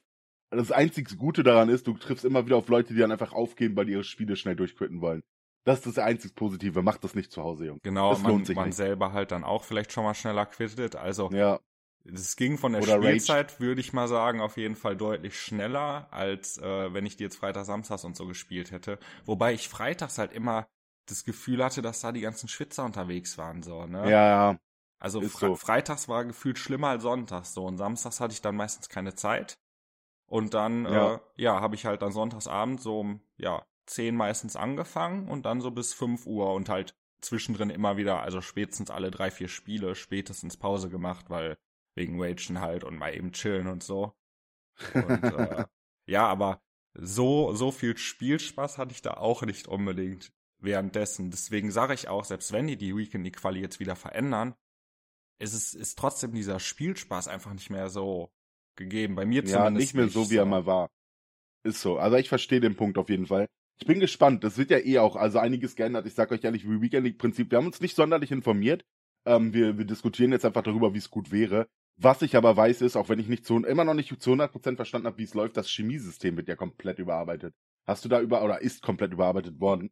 Das einzige Gute daran ist, du triffst immer wieder auf Leute, die dann einfach aufgeben, weil die ihre Spiele schnell durchquitten wollen. Das ist das einzig Positive. Macht das nicht zu Hause, Jungs. Genau, das man, man selber halt dann auch vielleicht schon mal schneller quittet. Also ja. es ging von der Oder Spielzeit, würde ich mal sagen, auf jeden Fall deutlich schneller, als äh, wenn ich die jetzt Freitag, Samstags und so gespielt hätte. Wobei ich freitags halt immer das Gefühl hatte, dass da die ganzen Schwitzer unterwegs waren, so, ne? Ja, ja. Also Fre so. freitags war gefühlt schlimmer als sonntags so und samstags hatte ich dann meistens keine Zeit. Und dann, Ja. äh, ja, habe ich halt dann sonntagsabend so um, ja, 10 meistens angefangen und dann so bis 5 Uhr und halt zwischendrin immer wieder, also spätestens alle drei, vier Spiele, spätestens Pause gemacht, weil wegen Wagen halt und mal eben chillen und so. Und äh, ja, aber so, so viel Spielspaß hatte ich da auch nicht unbedingt währenddessen. Deswegen sage ich auch, selbst wenn die die Weekend Quali jetzt wieder verändern, ist es ist trotzdem dieser Spielspaß einfach nicht mehr so gegeben. Bei mir Ja, zumindest nicht mehr so, wie er mal war. Ist so. Also ich verstehe den Punkt auf jeden Fall. Ich bin gespannt. Das wird ja eh auch, also einiges geändert. Ich sag euch ehrlich, wie Weekend League Prinzip. Wir haben uns nicht sonderlich informiert. Ähm, wir, wir diskutieren jetzt einfach darüber, wie es gut wäre. Was ich aber weiß ist, auch wenn ich nicht zu, immer noch nicht zu 100% verstanden habe, wie es läuft, das Chemiesystem wird ja komplett überarbeitet. Hast du da über, oder ist komplett überarbeitet worden?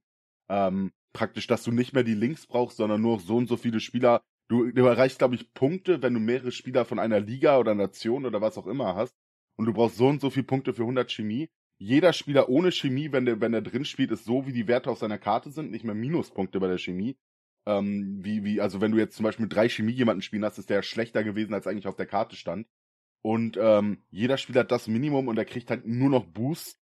Ähm, praktisch, dass du nicht mehr die Links brauchst, sondern nur so und so viele Spieler. Du, du erreichst, glaube ich, Punkte, wenn du mehrere Spieler von einer Liga oder Nation oder was auch immer hast. Und du brauchst so und so viele Punkte für 100 Chemie. Jeder Spieler ohne Chemie, wenn der, wenn der drin spielt, ist so, wie die Werte auf seiner Karte sind, nicht mehr Minuspunkte bei der Chemie. Ähm, wie, wie, also wenn du jetzt zum Beispiel mit drei Chemie jemanden spielen hast, ist der schlechter gewesen, als eigentlich auf der Karte stand. Und ähm, jeder Spieler hat das Minimum und er kriegt halt nur noch Boosts.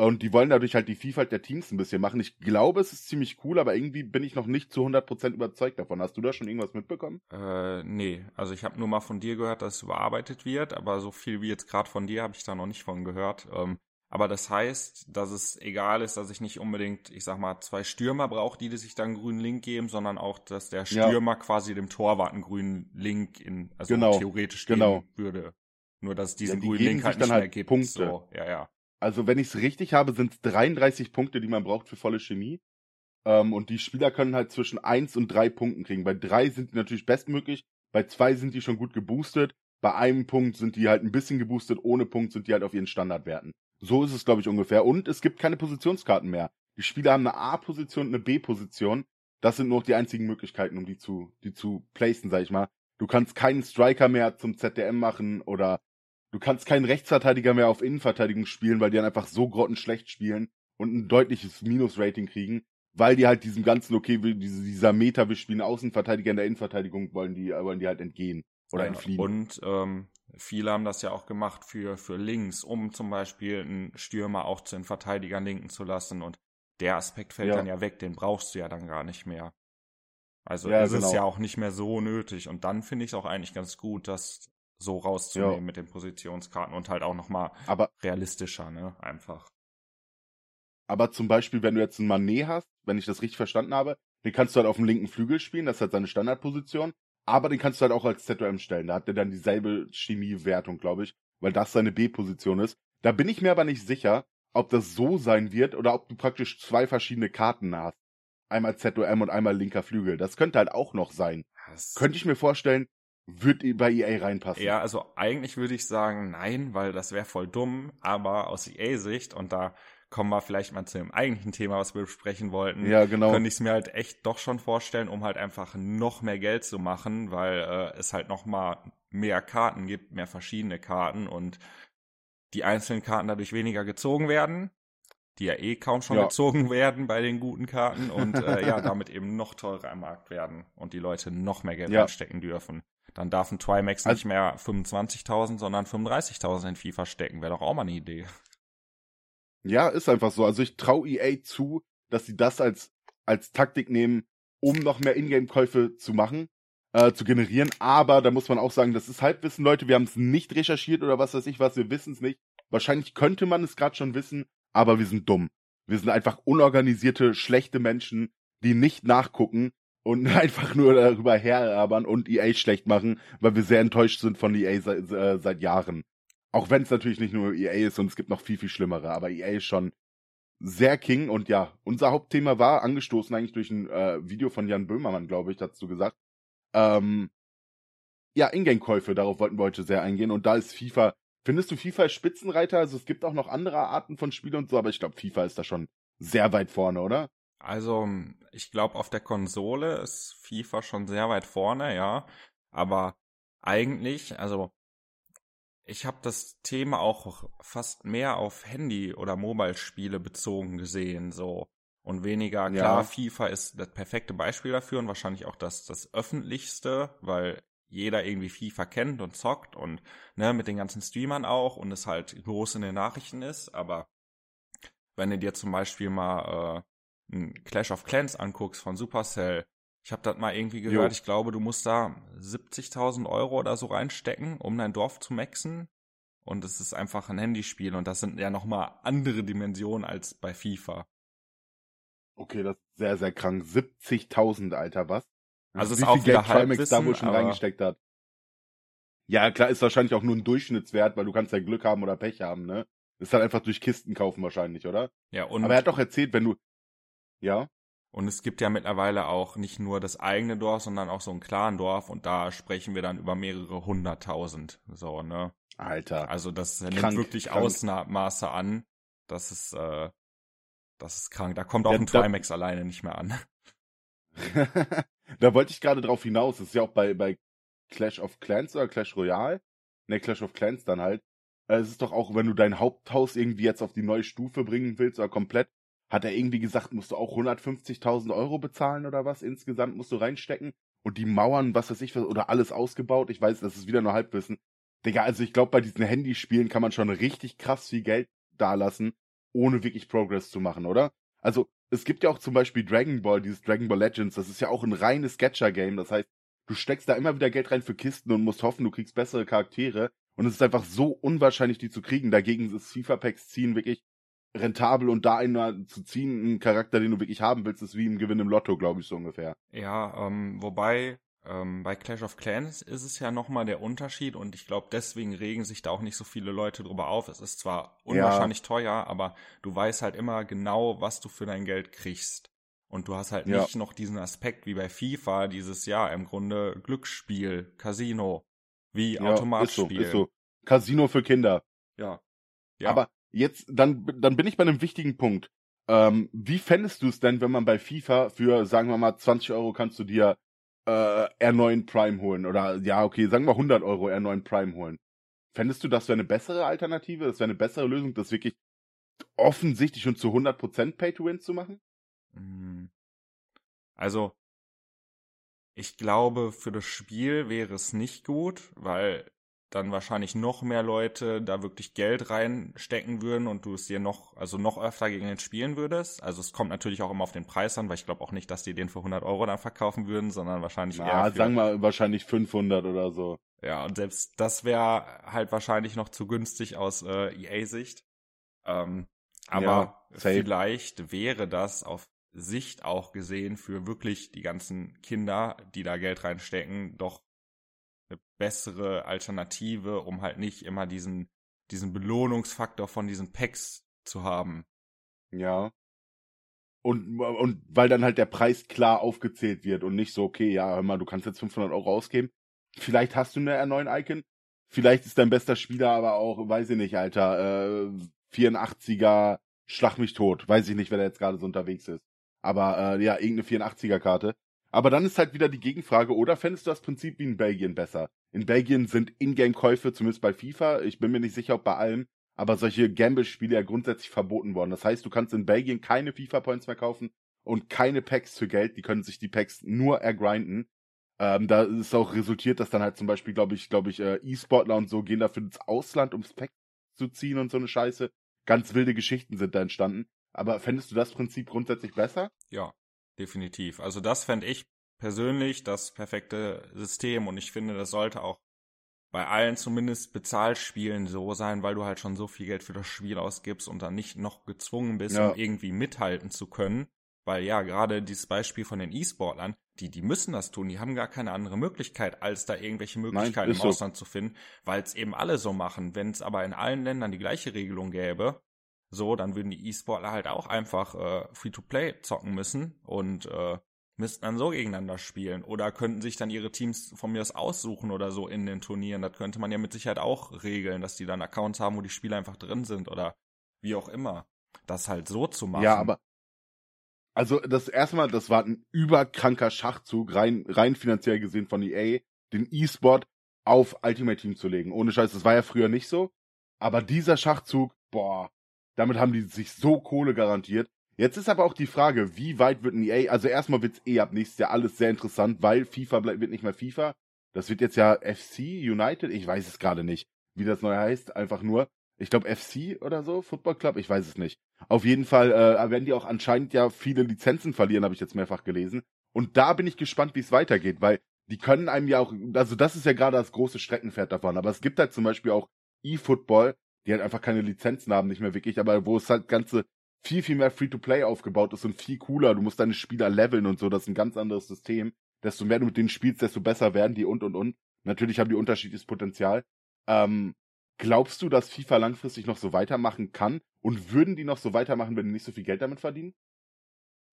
Und die wollen dadurch halt die Vielfalt der Teams ein bisschen machen. Ich glaube, es ist ziemlich cool, aber irgendwie bin ich noch nicht zu 100% überzeugt davon. Hast du da schon irgendwas mitbekommen? Äh, nee, also ich habe nur mal von dir gehört, dass es überarbeitet wird, aber so viel wie jetzt gerade von dir habe ich da noch nicht von gehört. Ähm, aber das heißt, dass es egal ist, dass ich nicht unbedingt, ich sag mal, zwei Stürmer brauche, die sich dann einen grünen Link geben, sondern auch, dass der Ja. Stürmer quasi dem Torwart einen grünen Link in, also Genau, theoretisch genau. geben würde. Nur dass es diesen Ja, die grünen Link halt nicht dann mehr halt gibt. Punkte. So, ja, ja. Also wenn ich es richtig habe, sind es 33 Punkte, die man braucht für volle Chemie. Ähm, und die Spieler können halt zwischen 1 und 3 Punkten kriegen. Bei 3 sind die natürlich bestmöglich, bei 2 sind die schon gut geboostet, bei einem Punkt sind die halt ein bisschen geboostet, ohne Punkt sind die halt auf ihren Standardwerten. So ist es, glaube ich, ungefähr. Und es gibt keine Positionskarten mehr. Die Spieler haben eine A-Position und eine B-Position. Das sind nur noch die einzigen Möglichkeiten, um die zu, die zu placen, sag ich mal. Du kannst keinen Striker mehr zum ZDM machen oder du kannst keinen Rechtsverteidiger mehr auf Innenverteidigung spielen, weil die dann einfach so grottenschlecht spielen und ein deutliches Minus-Rating kriegen, weil die halt diesem ganzen, okay, dieser Meta, wir spielen Außenverteidiger in der Innenverteidigung, wollen die, wollen die halt entgehen oder Ja, entfliehen. Und ähm, viele haben das ja auch gemacht für, für Links, um zum Beispiel einen Stürmer auch zu den Verteidigern linken zu lassen. Und der Aspekt fällt Ja. dann ja weg, den brauchst du ja dann gar nicht mehr. Also Ja, ist es genau. ja auch nicht mehr so nötig. Und dann finde ich es auch eigentlich ganz gut, das so rauszunehmen Ja. mit den Positionskarten und halt auch nochmal aber, realistischer, ne? Einfach. aber zum Beispiel, wenn du jetzt einen Manet hast, wenn ich das richtig verstanden habe, den kannst du halt auf dem linken Flügel spielen, das ist halt seine Standardposition, aber den kannst du halt auch als ZOM stellen. Da hat der dann dieselbe Chemiewertung, glaube ich, weil das seine B-Position ist. Da bin ich mir aber nicht sicher, ob das so sein wird oder ob du praktisch zwei verschiedene Karten hast. Einmal ZOM und einmal linker Flügel. Das könnte halt auch noch sein. Das- Könnte ich mir vorstellen, wird bei EA reinpassen. Ja, also eigentlich würde ich sagen, nein, weil das wäre voll dumm, aber aus EA-Sicht, und da kommen wir vielleicht mal zu dem eigentlichen Thema, was wir besprechen wollten, ja genau. könnte ich es mir halt echt doch schon vorstellen, um halt einfach noch mehr Geld zu machen, weil äh, es halt noch mal mehr Karten gibt, mehr verschiedene Karten und die einzelnen Karten dadurch weniger gezogen werden, die ja eh kaum schon Ja. gezogen werden bei den guten Karten und äh, ja, damit eben noch teurer am Markt werden und die Leute noch mehr Geld Ja. reinstecken dürfen. Dann darf ein Trimax Also- nicht mehr 25.000, sondern 35.000 in FIFA stecken. Wäre doch auch mal eine Idee. Ja, ist einfach so. Also ich traue EA zu, dass sie das als, als Taktik nehmen, um noch mehr Ingame-Käufe zu machen, äh, zu generieren. Aber da muss man auch sagen, das ist Halbwissen, Leute. Wir haben es nicht recherchiert oder was weiß ich was. Wir wissen es nicht. Wahrscheinlich könnte man es gerade schon wissen, aber wir sind dumm. Wir sind einfach unorganisierte, schlechte Menschen, die nicht nachgucken und einfach nur darüber herabern und EA schlecht machen, weil wir sehr enttäuscht sind von EA seit, äh, seit Jahren. Auch wenn es natürlich nicht nur EA ist und es gibt noch viel, viel schlimmere, aber EA ist schon sehr King und ja, unser Hauptthema war angestoßen eigentlich durch ein äh, Video von Jan Böhmermann, glaube ich, dazu gesagt. Ähm, ja, Ingame-Käufe, darauf wollten wir heute sehr eingehen und da ist FIFA, findest du FIFA als Spitzenreiter? Also es gibt auch noch andere Arten von Spielen und so, aber ich glaube, FIFA ist da schon sehr weit vorne, oder? Also, ich glaube, auf der Konsole ist FIFA schon sehr weit vorne, ja. Aber eigentlich, also ich habe das Thema auch fast mehr auf Handy oder Mobile-Spiele bezogen gesehen, so. Und weniger, klar, ja. FIFA ist das perfekte Beispiel dafür und wahrscheinlich auch das, das öffentlichste, weil jeder irgendwie FIFA kennt und zockt und ne, mit den ganzen Streamern auch und es halt groß in den Nachrichten ist, aber wenn du dir zum Beispiel mal äh, ein Clash of Clans anguckst von Supercell, ich habe das mal irgendwie gehört, jo. ich glaube, du musst da 70.000 Euro oder so reinstecken, um dein Dorf zu maxen. Und es ist einfach ein Handyspiel und das sind ja nochmal andere Dimensionen als bei FIFA. Okay, das ist sehr, sehr krank. 70.000, Alter, was? Also ist auch wieder Trimax da wohl schon reingesteckt hat. Ja, klar, ist wahrscheinlich auch nur ein Durchschnittswert, weil du kannst ja Glück haben oder Pech haben, ne? Ist halt einfach durch Kisten kaufen wahrscheinlich, oder? Ja, und. Aber er hat doch erzählt, wenn du, ja? Und es gibt ja mittlerweile auch nicht nur das eigene Dorf, sondern auch so ein Clan-Dorf und da sprechen wir dann über mehrere hunderttausend, so, ne? Alter. Also das krank, nimmt wirklich krank. Ausmaße an. Das ist, äh, das ist krank. Da kommt auch ja, ein Trimax alleine nicht mehr an. da wollte ich gerade drauf hinaus. Das ist ja auch bei, bei Clash of Clans oder Clash Royale. Ne, Clash of Clans dann halt. Äh, es ist doch auch, wenn du dein Haupthaus irgendwie jetzt auf die neue Stufe bringen willst oder komplett, hat er irgendwie gesagt, musst du auch 150.000 Euro bezahlen oder was? Insgesamt musst du reinstecken. Und die Mauern, was weiß ich, oder alles ausgebaut. Ich weiß, das ist wieder nur Halbwissen. Digga, also ich glaube, bei diesen Handyspielen kann man schon richtig krass viel Geld dalassen, ohne wirklich Progress zu machen, oder? Also, es gibt ja auch zum Beispiel Dragon Ball, dieses Dragon Ball Legends, das ist ja auch ein reines Sketcher-Game. Das heißt, du steckst da immer wieder Geld rein für Kisten und musst hoffen, du kriegst bessere Charaktere. Und es ist einfach so unwahrscheinlich, die zu kriegen. Dagegen ist FIFA-Packs ziehen wirklich rentabel und da einen zu ziehen, einen Charakter, den du wirklich haben willst, ist wie im Gewinn im Lotto, glaube ich, so ungefähr. Ja, ähm, wobei ähm, bei Clash of Clans ist es ja nochmal der Unterschied und ich glaube, deswegen regen sich da auch nicht so viele Leute drüber auf. Es ist zwar unwahrscheinlich ja. teuer, aber du weißt halt immer genau, was du für dein Geld kriegst. Und du hast halt ja. nicht noch diesen Aspekt wie bei FIFA, dieses ja im Grunde Glücksspiel, Casino, wie ja, Automatspiel. Ist so, ist so. Casino für Kinder. Ja. ja. Aber jetzt, dann, dann bin ich bei einem wichtigen Punkt. Ähm, wie fändest du es denn, wenn man bei FIFA für, sagen wir mal, 20 Euro kannst du dir äh, R9 Prime holen? Oder ja, okay, sagen wir 100 Euro R9 Prime holen. Fändest du, das wäre eine bessere Alternative? Das wäre eine bessere Lösung, das wirklich offensichtlich und zu 100% Pay-to-Win zu machen? Hm. Also, ich glaube, für das Spiel wäre es nicht gut, weil dann wahrscheinlich noch mehr Leute da wirklich Geld reinstecken würden und du es dir noch, also noch öfter gegen den spielen würdest. Also es kommt natürlich auch immer auf den Preis an, weil ich glaube auch nicht, dass die den für 100 Euro dann verkaufen würden, sondern wahrscheinlich ja, eher für, sagen wir wahrscheinlich 500 oder so. Ja, und selbst das wäre halt wahrscheinlich noch zu günstig aus äh, EA-Sicht. Ähm, aber ja, vielleicht wäre das auf Sicht auch gesehen für wirklich die ganzen Kinder, die da Geld reinstecken, doch eine bessere Alternative, um halt nicht immer diesen, diesen Belohnungsfaktor von diesen Packs zu haben. Ja. Und, und weil dann halt der Preis klar aufgezählt wird und nicht so, okay, ja, hör mal, du kannst jetzt 500 Euro ausgeben. Vielleicht hast du eine R9-Icon. Vielleicht ist dein bester Spieler aber auch, weiß ich nicht, Alter, äh, 84er Schlag mich tot. Weiß ich nicht, wer da jetzt gerade so unterwegs ist. Aber äh, ja, irgendeine 84er-Karte. Aber dann ist halt wieder die Gegenfrage, oder fändest du das Prinzip wie in Belgien besser? In Belgien sind Ingame-Käufe, zumindest bei FIFA, ich bin mir nicht sicher, ob bei allem, aber solche Gamble-Spiele ja grundsätzlich verboten worden. Das heißt, du kannst in Belgien keine FIFA-Points mehr kaufen und keine Packs für Geld, die können sich die Packs nur ergrinden. Ähm, da ist auch resultiert, dass dann halt zum Beispiel, glaube ich, glaube ich, äh, E-Sportler und so gehen dafür ins Ausland, ums Pack zu ziehen und so eine Scheiße. Ganz wilde Geschichten sind da entstanden. Aber fändest du das Prinzip grundsätzlich besser? Ja, definitiv. Also das fände ich persönlich das perfekte System und ich finde, das sollte auch bei allen zumindest Bezahlspielen so sein, weil du halt schon so viel Geld für das Spiel ausgibst und dann nicht noch gezwungen bist, ja. um irgendwie mithalten zu können. Weil ja, gerade dieses Beispiel von den E-Sportlern, die, die müssen das tun, die haben gar keine andere Möglichkeit, als da irgendwelche Möglichkeiten Nein, im Ausland so. zu finden, weil es eben alle so machen. Wenn es aber in allen Ländern die gleiche Regelung gäbe, so, dann würden die E-Sportler halt auch einfach äh, Free-to-Play zocken müssen und äh, müssten dann so gegeneinander spielen oder könnten sich dann ihre Teams von mir aus aussuchen oder so in den Turnieren. Das könnte man ja mit Sicherheit auch regeln, dass die dann Accounts haben, wo die Spieler einfach drin sind oder wie auch immer. Das halt so zu machen. Ja, aber also das erste Mal, das war ein überkranker Schachzug, rein, rein finanziell gesehen von EA, den E-Sport auf Ultimate Team zu legen. Ohne Scheiß, das war ja früher nicht so. Aber dieser Schachzug, boah, damit haben die sich so Kohle garantiert. Jetzt ist aber auch die Frage, wie weit wird ein EA, also erstmal wird's eh ab nächstes Jahr alles sehr interessant, weil FIFA bleibt, wird nicht mehr FIFA. Das wird jetzt ja FC United, ich weiß es gerade nicht, wie das neu heißt, einfach nur. Ich glaube FC oder so, Football Club, ich weiß es nicht. Auf jeden Fall äh, werden die auch anscheinend ja viele Lizenzen verlieren, habe ich jetzt mehrfach gelesen. Und da bin ich gespannt, wie es weitergeht, weil die können einem ja auch, also das ist ja gerade das große Streckenpferd davon, aber es gibt halt zum Beispiel auch eFootball, die halt einfach keine Lizenzen haben, nicht mehr wirklich, aber wo es halt ganze viel, viel mehr Free-to-Play aufgebaut ist und viel cooler. Du musst deine Spieler leveln und so, das ist ein ganz anderes System. Desto mehr du mit denen spielst, desto besser werden die und und und. Natürlich haben die unterschiedliches Potenzial. Ähm, glaubst du, dass FIFA langfristig noch so weitermachen kann? Und würden die noch so weitermachen, wenn die nicht so viel Geld damit verdienen?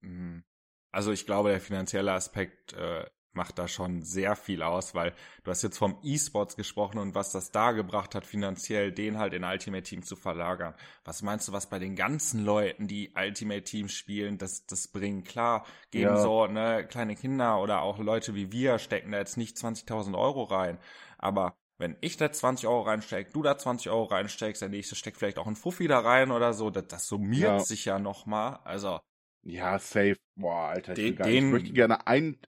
Mhm. Also ich glaube, der finanzielle Aspekt äh, macht da schon sehr viel aus, weil du hast jetzt vom E-Sports gesprochen und was das da gebracht hat, finanziell den halt in Ultimate Team zu verlagern. Was meinst du, was bei den ganzen Leuten, die Ultimate Team spielen, das, das bringen? Klar, geben ja. so ne, kleine Kinder oder auch Leute wie wir stecken da jetzt nicht 20.000 Euro rein, aber wenn ich da 20 Euro reinstecke, du da 20 Euro reinsteckst, der nächste steckt vielleicht auch ein Fuffi da rein oder so, das, das summiert ja. sich ja nochmal. Also. Ja, safe. Boah, Alter, den, den, ich möchte gerne ein,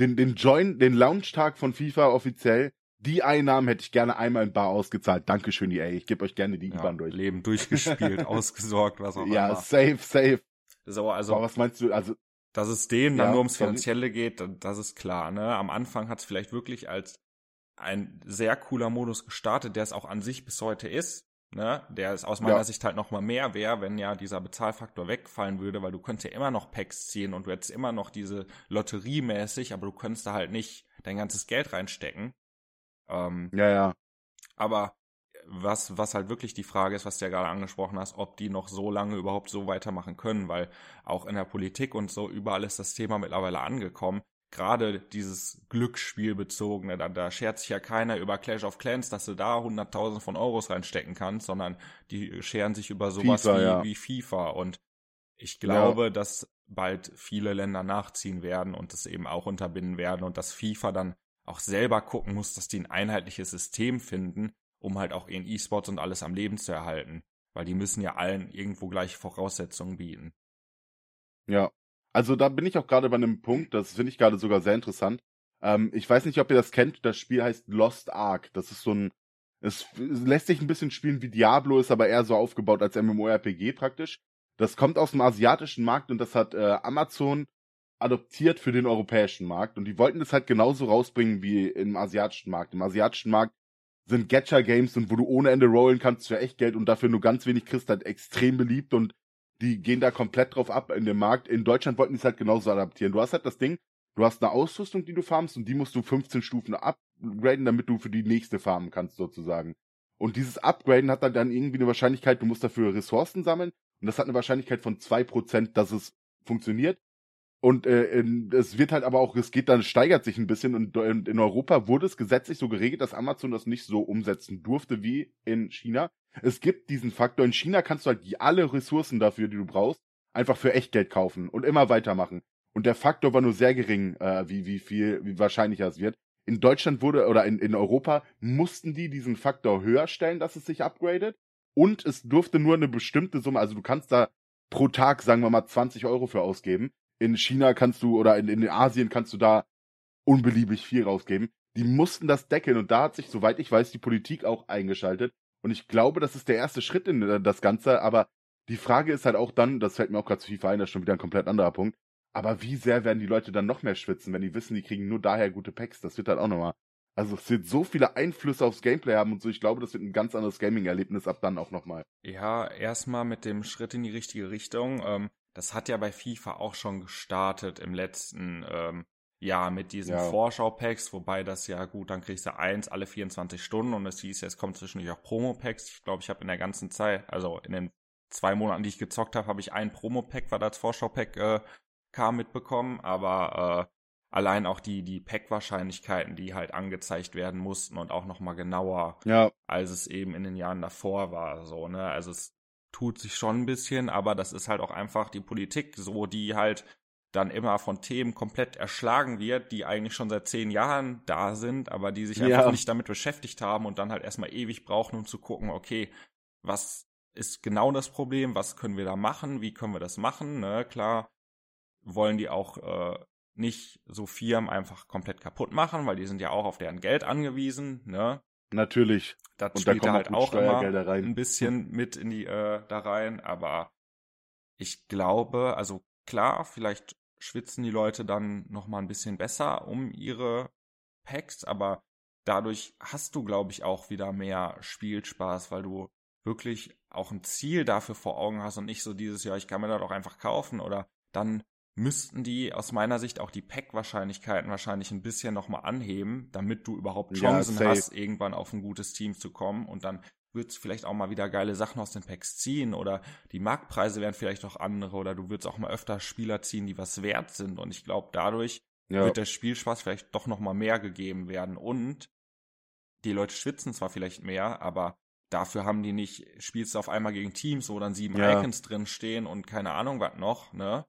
den, den Join, den Launchtag von FIFA offiziell, die Einnahmen hätte ich gerne einmal in Bar ausgezahlt. Dankeschön, EA. Ich gebe euch gerne die ja, IBAN durch. Leben durchgespielt, ausgesorgt, was auch ja, immer. Ja, safe, safe. So, also. Aber was meinst du, also. Dass es denen dann ja, nur ums Finanzielle geht, das ist klar, ne? Am Anfang hat es vielleicht wirklich als ein sehr cooler Modus gestartet, der es auch an sich bis heute ist. Ne, der ist aus meiner ja. Sicht halt noch mal mehr wäre, wenn ja dieser Bezahlfaktor wegfallen würde, weil du könntest ja immer noch Packs ziehen und du hättest immer noch diese Lotterie mäßig, aber du könntest da halt nicht dein ganzes Geld reinstecken. Ähm, ja, ja. Aber was, was halt wirklich die Frage ist, was du ja gerade angesprochen hast, ob die noch so lange überhaupt so weitermachen können, weil auch in der Politik und so überall ist das Thema mittlerweile angekommen gerade dieses Glücksspielbezogene, da, da schert sich ja keiner über Clash of Clans, dass du da 100.000 von Euros reinstecken kannst, sondern die scheren sich über sowas FIFA, wie, ja. wie FIFA. Und ich glaube, ja. dass bald viele Länder nachziehen werden und das eben auch unterbinden werden und dass FIFA dann auch selber gucken muss, dass die ein einheitliches System finden, um halt auch ihren E-Sports und alles am Leben zu erhalten. Weil die müssen ja allen irgendwo gleiche Voraussetzungen bieten. Ja, also da bin ich auch gerade bei einem Punkt, das finde ich gerade sogar sehr interessant. Ähm, ich weiß nicht, ob ihr das kennt, das Spiel heißt Lost Ark. Das ist so ein, es lässt sich ein bisschen spielen wie Diablo, ist aber eher so aufgebaut als MMORPG praktisch. Das kommt aus dem asiatischen Markt und das hat äh, Amazon adoptiert für den europäischen Markt und die wollten das halt genauso rausbringen wie im asiatischen Markt. Im asiatischen Markt sind Gacha-Games und wo du ohne Ende rollen kannst für echt Geld und dafür nur ganz wenig kriegst, halt extrem beliebt und die gehen da komplett drauf ab in dem Markt. In Deutschland wollten die es halt genauso adaptieren. Du hast halt das Ding, du hast eine Ausrüstung, die du farmst und die musst du 15 Stufen upgraden, damit du für die nächste farmen kannst, sozusagen. Und dieses Upgraden hat dann, dann irgendwie eine Wahrscheinlichkeit, du musst dafür Ressourcen sammeln und das hat eine Wahrscheinlichkeit von zwei Prozent, dass es funktioniert. Und äh, es wird halt aber auch, es geht dann, steigert sich ein bisschen und in Europa wurde es gesetzlich so geregelt, dass Amazon das nicht so umsetzen durfte wie in China. Es gibt diesen Faktor, in China kannst du halt die, alle Ressourcen dafür, die du brauchst, einfach für Echtgeld kaufen und immer weitermachen. Und der Faktor war nur sehr gering, äh, wie, wie viel, wie wahrscheinlicher es wird. In Deutschland wurde, oder in, in Europa mussten die diesen Faktor höher stellen, dass es sich upgradet. Und es durfte nur eine bestimmte Summe, also du kannst da pro Tag, sagen wir mal, 20 Euro für ausgeben in China kannst du oder in, in Asien kannst du da unbeliebig viel rausgeben. Die mussten das deckeln und da hat sich, soweit ich weiß, die Politik auch eingeschaltet. Und ich glaube, das ist der erste Schritt in äh, das Ganze, aber die Frage ist halt auch dann, das fällt mir auch gerade zu FIFA ein, das ist schon wieder ein komplett anderer Punkt, aber wie sehr werden die Leute dann noch mehr schwitzen, wenn die wissen, die kriegen nur daher gute Packs? Das wird halt auch nochmal. Also es wird so viele Einflüsse aufs Gameplay haben und so, ich glaube, das wird ein ganz anderes Gaming-Erlebnis ab dann auch nochmal. Ja, erstmal mit dem Schritt in die richtige Richtung. Ähm, das hat ja bei FIFA auch schon gestartet im letzten ähm, Jahr mit diesen ja. Vorschau-Packs, wobei das ja gut, dann kriegst du eins alle 24 Stunden und es hieß, es kommt zwischendurch auch Promo-Packs. Ich glaube, ich habe in der ganzen Zeit, also in den zwei Monaten, die ich gezockt habe, habe ich ein Promo-Pack, war das Vorschau-Pack äh, kam, mitbekommen, aber äh, allein auch die, die Pack-Wahrscheinlichkeiten, die halt angezeigt werden mussten und auch nochmal genauer, ja. als es eben in den Jahren davor war, so, ne, also es tut sich schon ein bisschen, aber das ist halt auch einfach die Politik, so die halt dann immer von Themen komplett erschlagen wird, die eigentlich schon seit zehn Jahren da sind, aber die sich Ja. einfach nicht damit beschäftigt haben und dann halt erstmal ewig brauchen, um zu gucken, okay, was ist genau das Problem, was können wir da machen, wie können wir das machen, ne? Klar wollen die auch äh, nicht so Firmen einfach komplett kaputt machen, weil die sind ja auch auf deren Geld angewiesen, ne? Natürlich. Das Und da spielt da halt auch immer rein. ein bisschen mit in die äh, da rein, aber ich glaube, also klar, vielleicht schwitzen die Leute dann noch mal ein bisschen besser um ihre Packs, aber dadurch hast du, glaube ich, auch wieder mehr Spielspaß, weil du wirklich auch ein Ziel dafür vor Augen hast und nicht so dieses, ja, ich kann mir das auch einfach kaufen oder dann müssten die aus meiner Sicht auch die Pack-Wahrscheinlichkeiten wahrscheinlich ein bisschen nochmal anheben, damit du überhaupt Ja, Chancen safe. hast, irgendwann auf ein gutes Team zu kommen und dann würdest du vielleicht auch mal wieder geile Sachen aus den Packs ziehen oder die Marktpreise wären vielleicht auch andere oder du würdest auch mal öfter Spieler ziehen, die was wert sind und ich glaube, dadurch Ja. wird der Spielspaß vielleicht doch nochmal mehr gegeben werden und die Leute schwitzen zwar vielleicht mehr, aber dafür haben die nicht, spielst du auf einmal gegen Teams, wo dann sieben Ja. Icons drin stehen und keine Ahnung was noch, ne?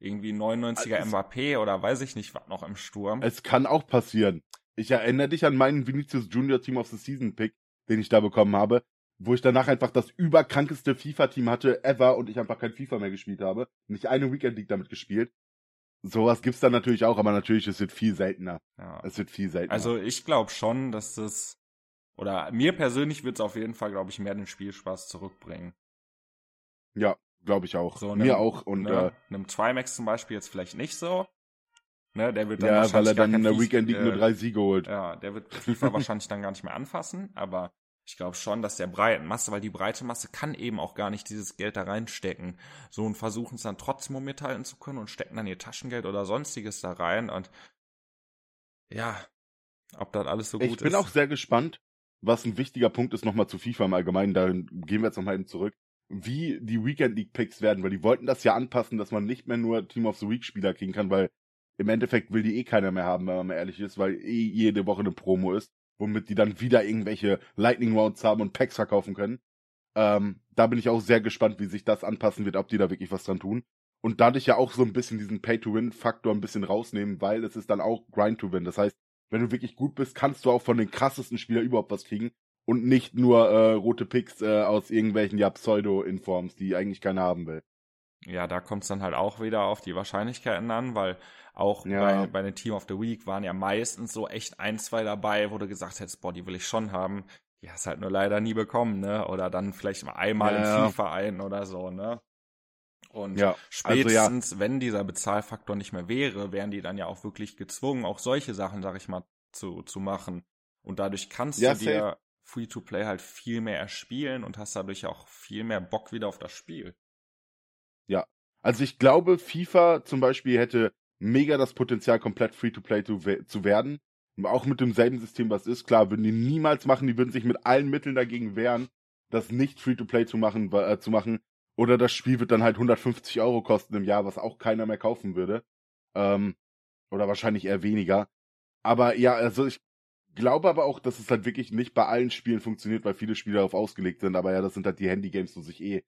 Irgendwie 99er Also- Mbappé oder weiß ich nicht was noch im Sturm. Es kann auch passieren. Ich erinnere dich an meinen Vinicius Junior Team of the Season Pick, den ich da bekommen habe, wo ich danach einfach das überkrankeste FIFA-Team hatte ever und ich einfach kein FIFA mehr gespielt habe. Nicht eine Weekend League damit gespielt. Sowas gibt's dann natürlich auch, aber natürlich, es wird viel seltener. Ja. Es wird viel seltener. Also ich glaube schon, dass das, oder mir persönlich wird es auf jeden Fall, glaube ich, mehr den Spielspaß zurückbringen. ja, glaube ich auch. So, Mir einem- auch und ne, einem Trimax zum Beispiel jetzt vielleicht nicht so. Ne, der wird äh, dann ja, weil er dann in der Weekend League äh, nur drei Siege holt. Ja, der wird FIFA wahrscheinlich dann gar nicht mehr anfassen, aber ich glaube schon, dass der breiten Masse, weil die breite Masse kann eben auch gar nicht dieses Geld da reinstecken. So und versuchen es dann trotzdem um mithalten zu können und stecken dann ihr Taschengeld oder sonstiges da rein und ja, ob das alles so gut ich bin ist. auch sehr gespannt, was ein wichtiger Punkt ist nochmal zu FIFA im Allgemeinen, da gehen wir jetzt nochmal eben zurück, wie die Weekend League Picks werden, weil die wollten das ja anpassen, dass man nicht mehr nur Team of the Week Spieler kriegen kann, weil im Endeffekt will die eh keiner mehr haben, wenn man mal ehrlich ist, weil eh jede Woche eine Promo ist, womit die dann wieder irgendwelche Lightning Rounds haben und Packs verkaufen können. Ähm, da bin ich auch sehr gespannt, wie sich das anpassen wird, ob die da wirklich was dran tun. Und dadurch ja auch so ein bisschen diesen Pay-to-Win-Faktor ein bisschen rausnehmen, weil es ist dann auch Grind-to-Win. Das heißt, wenn du wirklich gut bist, kannst du auch von den krassesten Spielern überhaupt was kriegen und nicht nur äh, rote Picks äh, aus irgendwelchen ja Pseudo-Informs, die eigentlich keiner haben will. Ja, da kommt es dann halt auch wieder auf die Wahrscheinlichkeiten an, weil auch Ja. bei, bei den Team of the Week waren ja meistens so echt ein, zwei dabei, wo du gesagt hättest, boah, die will ich schon haben. Die hast halt nur leider nie bekommen, ne? Oder dann vielleicht mal einmal Ja. im FIFA ein oder so, ne? Und Ja, also ja. spätestens, wenn dieser Bezahlfaktor nicht mehr wäre, wären die dann ja auch wirklich gezwungen, auch solche Sachen, sag ich mal, zu, zu machen. Und dadurch kannst Ja, du dir Free-to-Play halt viel mehr erspielen und hast dadurch auch viel mehr Bock wieder auf das Spiel. Also ich glaube, FIFA zum Beispiel hätte mega das Potenzial, komplett Free-to-Play zu, we- zu werden. Auch mit demselben System, was ist. Klar, würden die niemals machen, die würden sich mit allen Mitteln dagegen wehren, das nicht Free-to-Play zu machen, äh, zu machen. Oder das Spiel wird dann halt 150 Euro kosten im Jahr, was auch keiner mehr kaufen würde. Ähm, oder wahrscheinlich eher weniger. Aber ja, also ich glaube aber auch, dass es halt wirklich nicht bei allen Spielen funktioniert, weil viele Spiele darauf ausgelegt sind. Aber ja, das sind halt die Handy-Games, wo sich eh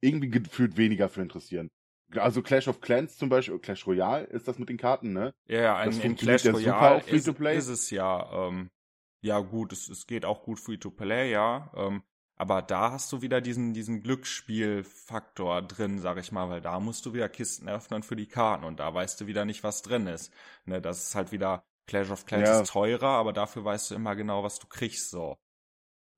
irgendwie gefühlt weniger für interessieren. Also Clash of Clans zum Beispiel, Clash Royale ist das mit den Karten, ne? Ja, ja, Das in, Clash ja Royale ist, ist es ja, ähm, ja gut, es, es geht auch gut Free-to-Play, ja. Ähm, aber da hast du wieder diesen, diesen Glücksspielfaktor drin, sag ich mal, weil da musst du wieder Kisten öffnen für die Karten und da weißt du wieder nicht, was drin ist. Ne, das ist halt wieder, Clash of Clans Ja. ist teurer, aber dafür weißt du immer genau, was du kriegst, so.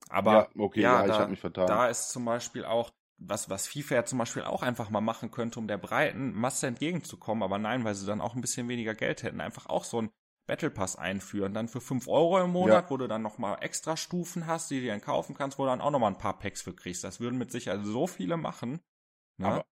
Aber ja, okay, ja, ich da, habe mich vertan. da ist zum Beispiel auch, was, was FIFA ja zum Beispiel auch einfach mal machen könnte, um der breiten Masse entgegenzukommen, aber nein, weil sie dann auch ein bisschen weniger Geld hätten, einfach auch so ein Battle Pass einführen, dann für 5 Euro im Monat, Ja. wo du dann nochmal extra Stufen hast, die du dann kaufen kannst, wo du dann auch nochmal ein paar Packs für kriegst. Das würden mit Sicherheit so viele machen. Ne? Aber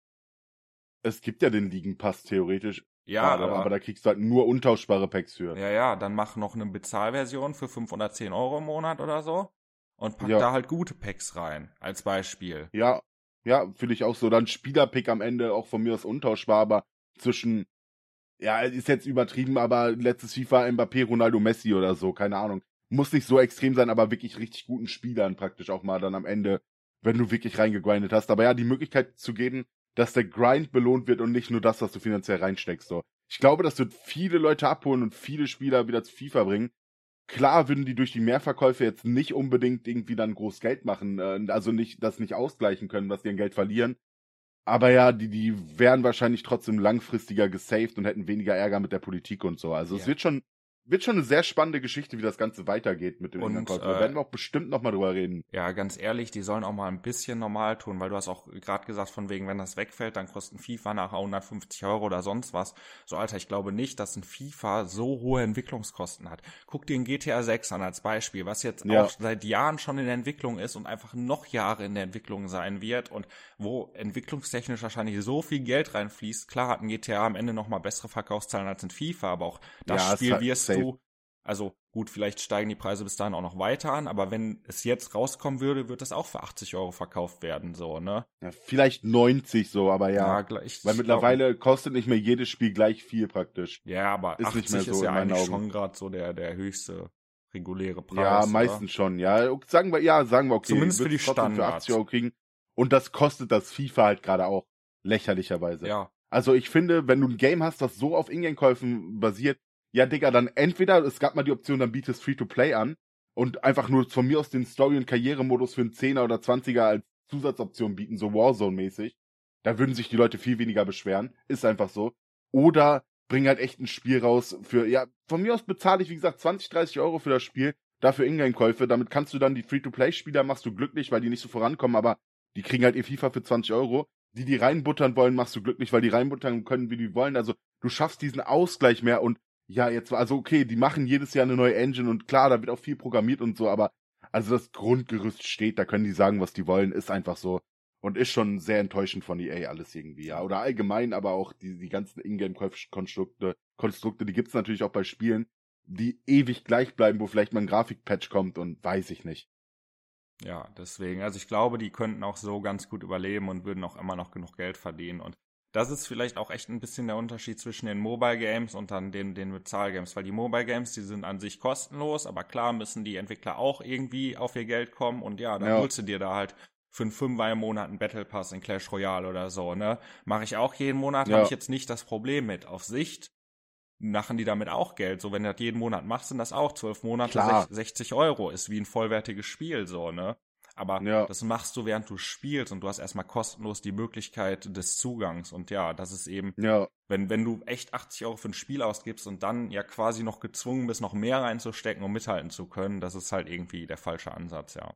es gibt ja den Ligenpass theoretisch, ja, aber, aber, aber da kriegst du halt nur untauschbare Packs für. ja, ja, dann mach noch eine Bezahlversion für 510 Euro im Monat oder so und pack Ja. da halt gute Packs rein, als Beispiel. Ja, ja, finde ich auch so. Dann Spielerpick am Ende auch von mir aus untauschbar, aber zwischen, ja, ist jetzt übertrieben, aber letztes FIFA Mbappé, Ronaldo, Messi oder so, keine Ahnung. Muss nicht so extrem sein, aber wirklich richtig guten Spielern praktisch auch mal dann am Ende, wenn du wirklich reingegrindet hast. Aber ja, die Möglichkeit zu geben, dass der Grind belohnt wird und nicht nur das, was du finanziell reinsteckst. So. Ich glaube, das wird viele Leute abholen und viele Spieler wieder zu FIFA bringen. Klar würden die durch die Mehrverkäufe jetzt nicht unbedingt irgendwie dann groß Geld machen, äh, also nicht das nicht ausgleichen können, was die an Geld verlieren. Aber ja, die, die wären wahrscheinlich trotzdem langfristiger gesaved und hätten weniger Ärger mit der Politik und so. Also ja. es wird schon, wird schon eine sehr spannende Geschichte, wie das Ganze weitergeht mit dem und, Da äh, werden wir auch bestimmt noch mal drüber reden. Ja, ganz ehrlich, die sollen auch mal ein bisschen normal tun, weil du hast auch gerade gesagt, von wegen, wenn das wegfällt, dann kosten FIFA nachher 150 Euro oder sonst was. So, Alter, ich glaube nicht, dass ein FIFA so hohe Entwicklungskosten hat. Guck dir ein GTA 6 an als Beispiel, was jetzt ja. auch seit Jahren schon in der Entwicklung ist und einfach noch Jahre in der Entwicklung sein wird und wo entwicklungstechnisch wahrscheinlich so viel Geld reinfließt. Klar hat ein GTA am Ende noch mal bessere Verkaufszahlen als ein FIFA, aber auch das ja, Spiel wirst du also gut, vielleicht steigen die Preise bis dahin auch noch weiter an, aber wenn es jetzt rauskommen würde, wird das auch für 80 Euro verkauft werden, so, ne? Ja, vielleicht 90 so, aber ja. ja gleich, weil mittlerweile glaube, kostet nicht mehr jedes Spiel gleich viel praktisch. Ja, aber ist 80 nicht mehr so ist ja eigentlich Augen. schon gerade so der, der höchste reguläre Preis. Ja, meistens oder? schon, ja. Sagen wir, ja, sagen wir, okay. Zumindest für die Standards. Für 80 Euro kriegen. Und das kostet das FIFA halt gerade auch lächerlicherweise. Ja. Also ich finde, wenn du ein Game hast, das so auf Ingame-Käufen basiert, ja, Digga, dann entweder, es gab mal die Option, dann bietest Free-to-Play an und einfach nur von mir aus den Story- und Karrieremodus für einen 10er oder 20er als Zusatzoption bieten, so Warzone-mäßig. Da würden sich die Leute viel weniger beschweren. Ist einfach so. Oder bring halt echt ein Spiel raus für, ja, von mir aus bezahle ich, wie gesagt, 20, 30 Euro für das Spiel, dafür Ingame-Käufe. Damit kannst du dann die Free-to-Play-Spieler, machst du glücklich, weil die nicht so vorankommen, aber die kriegen halt ihr FIFA für 20 Euro. Die, die reinbuttern wollen, machst du glücklich, weil die reinbuttern können, wie die wollen. Also du schaffst diesen Ausgleich mehr und ja, jetzt, also okay, die machen jedes Jahr eine neue Engine und klar, da wird auch viel programmiert und so, aber also das Grundgerüst steht, da können die sagen, was die wollen, ist einfach so. Und ist schon sehr enttäuschend von EA alles irgendwie, ja. Oder allgemein, aber auch die, die ganzen Ingame-Konstrukte, Konstrukte, die gibt's natürlich auch bei Spielen, die ewig gleich bleiben, wo vielleicht mal ein Grafikpatch kommt und weiß ich nicht. Ja, deswegen. Also ich glaube, die könnten auch so ganz gut überleben und würden auch immer noch genug Geld verdienen. Und das ist vielleicht auch echt ein bisschen der Unterschied zwischen den Mobile Games und dann den, den Bezahlgames, weil die Mobile Games, die sind an sich kostenlos, aber klar müssen die Entwickler auch irgendwie auf ihr Geld kommen und ja, dann ja. holst du dir da halt für einen Fünfer im Monat einen Battle Pass in Clash Royale oder so, ne? Mache ich auch jeden Monat, ja. habe ich jetzt nicht das Problem mit. Auf Sicht machen die damit auch Geld. So, wenn du das jeden Monat machst, sind das auch zwölf Monate Klar. 60 Euro. Ist wie ein vollwertiges Spiel, so, ne? Aber ja. das machst du, während du spielst und du hast erstmal kostenlos die Möglichkeit des Zugangs. Und ja, das ist eben, ja. wenn, wenn du echt 80 Euro für ein Spiel ausgibst und dann ja quasi noch gezwungen bist, noch mehr reinzustecken, um mithalten zu können, das ist halt irgendwie der falsche Ansatz, ja.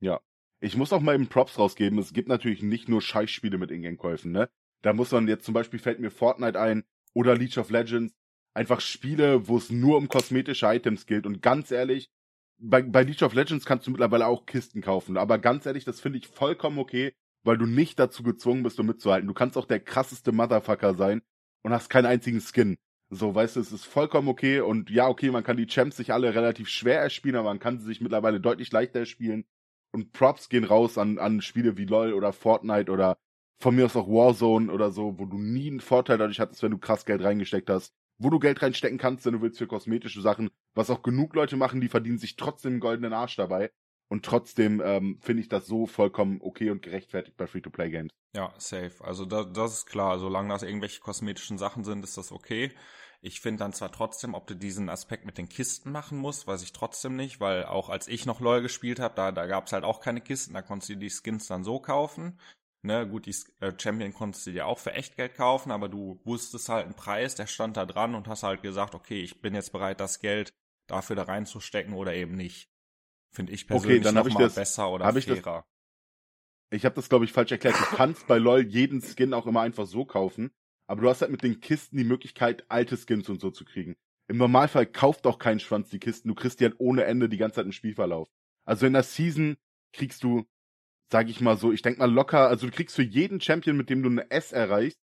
Ja. Ich muss auch mal eben Props rausgeben. Es gibt natürlich nicht nur Scheißspiele mit Ingame-Käufen, ne? Da muss man jetzt zum Beispiel fällt mir Fortnite ein oder League of Legends. Einfach Spiele, wo es nur um kosmetische Items geht. Und ganz ehrlich, bei, bei League of Legends kannst du mittlerweile auch Kisten kaufen. Aber ganz ehrlich, das finde ich vollkommen okay, weil du nicht dazu gezwungen bist, um mitzuhalten. Du kannst auch der krasseste Motherfucker sein und hast keinen einzigen Skin. So, weißt du, es ist vollkommen okay. Und ja, okay, man kann die Champs sich alle relativ schwer erspielen, aber man kann sie sich mittlerweile deutlich leichter erspielen. Und Props gehen raus an, an Spiele wie LOL oder Fortnite oder von mir aus auch Warzone oder so, wo du nie einen Vorteil dadurch hattest, wenn du krass Geld reingesteckt hast wo du Geld reinstecken kannst, wenn du willst für kosmetische Sachen, was auch genug Leute machen, die verdienen sich trotzdem einen goldenen Arsch dabei. Und trotzdem ähm, finde ich das so vollkommen okay und gerechtfertigt bei Free-to-Play-Games. Ja, safe. Also da, das ist klar. Solange das irgendwelche kosmetischen Sachen sind, ist das okay. Ich finde dann zwar trotzdem, ob du diesen Aspekt mit den Kisten machen musst, weiß ich trotzdem nicht, weil auch als ich noch LoL gespielt habe, da, da gab es halt auch keine Kisten, da konntest du die Skins dann so kaufen. Ne, gut, die äh, Champion konntest du dir auch für Echtgeld kaufen, aber du wusstest halt einen Preis, der stand da dran und hast halt gesagt, okay, ich bin jetzt bereit, das Geld dafür da reinzustecken oder eben nicht. Finde ich persönlich okay, dann noch mal das, besser oder fairer. Ich, das, ich habe das, glaube ich, falsch erklärt. Du kannst bei LoL jeden Skin auch immer einfach so kaufen, aber du hast halt mit den Kisten die Möglichkeit, alte Skins und so zu kriegen. Im Normalfall kauft auch kein Schwanz die Kisten, du kriegst die halt ohne Ende die ganze Zeit im Spielverlauf. Also in der Season kriegst du sag ich mal so, ich denk mal locker, also du kriegst für jeden Champion, mit dem du eine S erreichst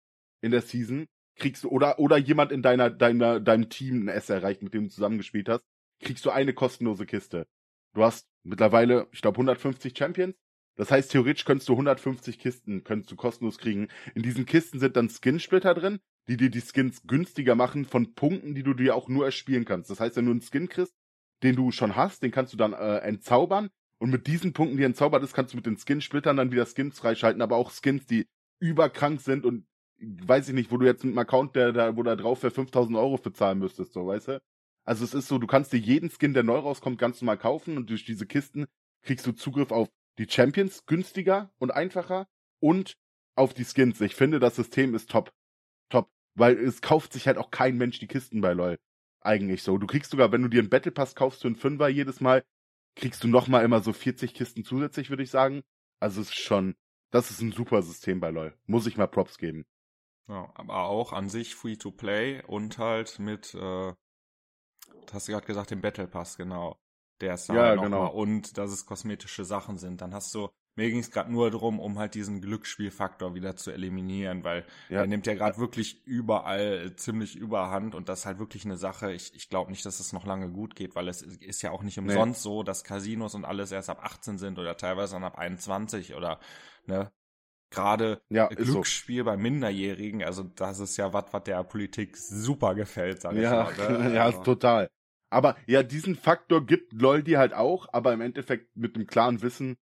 in der Season, kriegst du, oder, oder jemand in deiner, deiner, deinem Team eine S erreicht, mit dem du zusammengespielt hast, kriegst du eine kostenlose Kiste. Du hast mittlerweile, ich glaube, 150 Champions. Das heißt, theoretisch könntest du 150 Kisten, könntest du kostenlos kriegen. In diesen Kisten sind dann Skin-Splitter drin, die dir die Skins günstiger machen von Punkten, die du dir auch nur erspielen kannst. Das heißt, wenn du einen Skin kriegst, den du schon hast, den kannst du dann äh, entzaubern und mit diesen Punkten, die entzaubert ist, kannst du mit den Skin-Splittern dann wieder Skins freischalten, aber auch Skins, die überkrank sind und weiß ich nicht, wo du jetzt mit einem Account, der da, wo da drauf wäre, 5000 Euro für zahlen müsstest, so, weißt du? Also es ist so, du kannst dir jeden Skin, der neu rauskommt, ganz normal kaufen und durch diese Kisten kriegst du Zugriff auf die Champions günstiger und einfacher und auf die Skins. Ich finde, das System ist top. Top. Weil es kauft sich halt auch kein Mensch die Kisten bei LoL. Eigentlich so. Du kriegst sogar, wenn du dir einen Battle Pass kaufst für einen Fünfer jedes Mal, kriegst du nochmal immer so 40 Kisten zusätzlich, würde ich sagen. Also es ist schon, das ist ein super System bei LoL. Muss ich mal Props geben. Ja, aber auch an sich free to play und halt mit, äh, hast du gerade gesagt, den Battle Pass, genau. Der ist da ja, genau. mal. Und dass es kosmetische Sachen sind. Dann hast du, mir ging es gerade nur darum, um halt diesen Glücksspielfaktor wieder zu eliminieren, weil Ja. der nimmt ja gerade wirklich überall ziemlich überhand und das ist halt wirklich eine Sache. Ich, ich glaube nicht, dass es noch lange gut geht, weil es ist ja auch nicht umsonst so, dass Casinos und alles erst ab 18 sind oder teilweise dann ab 21 oder ne. Gerade Ja, ist so. Glücksspiel bei Minderjährigen, also das ist ja was, was der Politik super gefällt, sag ich Ja, mal. Ne? ja, Also, total. Aber ja, diesen Faktor gibt LOL dir halt auch, aber im Endeffekt mit dem klaren Wissen,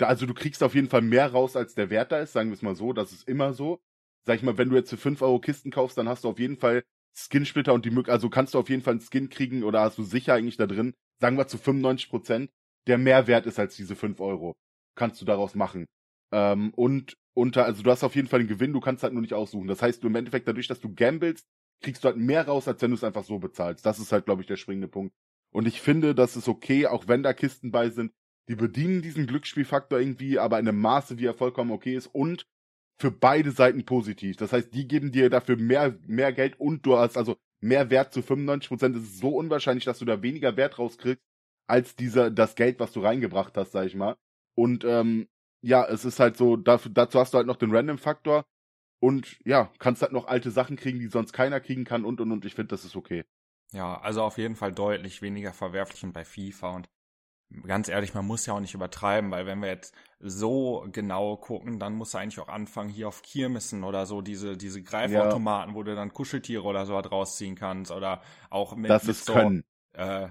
also du kriegst auf jeden Fall mehr raus, als der Wert da ist, sagen wir es mal so, das ist immer so. Sag ich mal, wenn du jetzt für 5 Euro Kisten kaufst, dann hast du auf jeden Fall Skinsplitter und die Möglichkeit, also kannst du auf jeden Fall einen Skin kriegen oder hast du sicher eigentlich da drin, sagen wir zu 95 Prozent, der mehr wert ist als diese 5 Euro. Kannst du daraus machen. Ähm, und unter, also du hast auf jeden Fall den Gewinn, du kannst halt nur nicht aussuchen. Das heißt, du im Endeffekt dadurch, dass du gamblest, kriegst du halt mehr raus, als wenn du es einfach so bezahlst. Das ist halt, glaube ich, der springende Punkt. Und ich finde, das ist okay, auch wenn da Kisten bei sind. Die bedienen diesen Glücksspielfaktor irgendwie, aber in einem Maße, wie er vollkommen okay ist und für beide Seiten positiv. Das heißt, die geben dir dafür mehr, mehr Geld und du hast also mehr Wert zu 95 Prozent. Es ist so unwahrscheinlich, dass du da weniger Wert rauskriegst, als dieser, das Geld, was du reingebracht hast, sag ich mal. Und, ähm, ja, es ist halt so, dafür, dazu hast du halt noch den Random-Faktor und ja, kannst halt noch alte Sachen kriegen, die sonst keiner kriegen kann und und und. Ich finde, das ist okay. Ja, also auf jeden Fall deutlich weniger verwerflich und bei FIFA und ganz ehrlich, man muss ja auch nicht übertreiben, weil wenn wir jetzt so genau gucken, dann muss er eigentlich auch anfangen, hier auf Kirmessen oder so, diese, diese Greifautomaten, wo du dann Kuscheltiere oder so was rausziehen kannst oder auch mit, das mit ist so, Können. äh,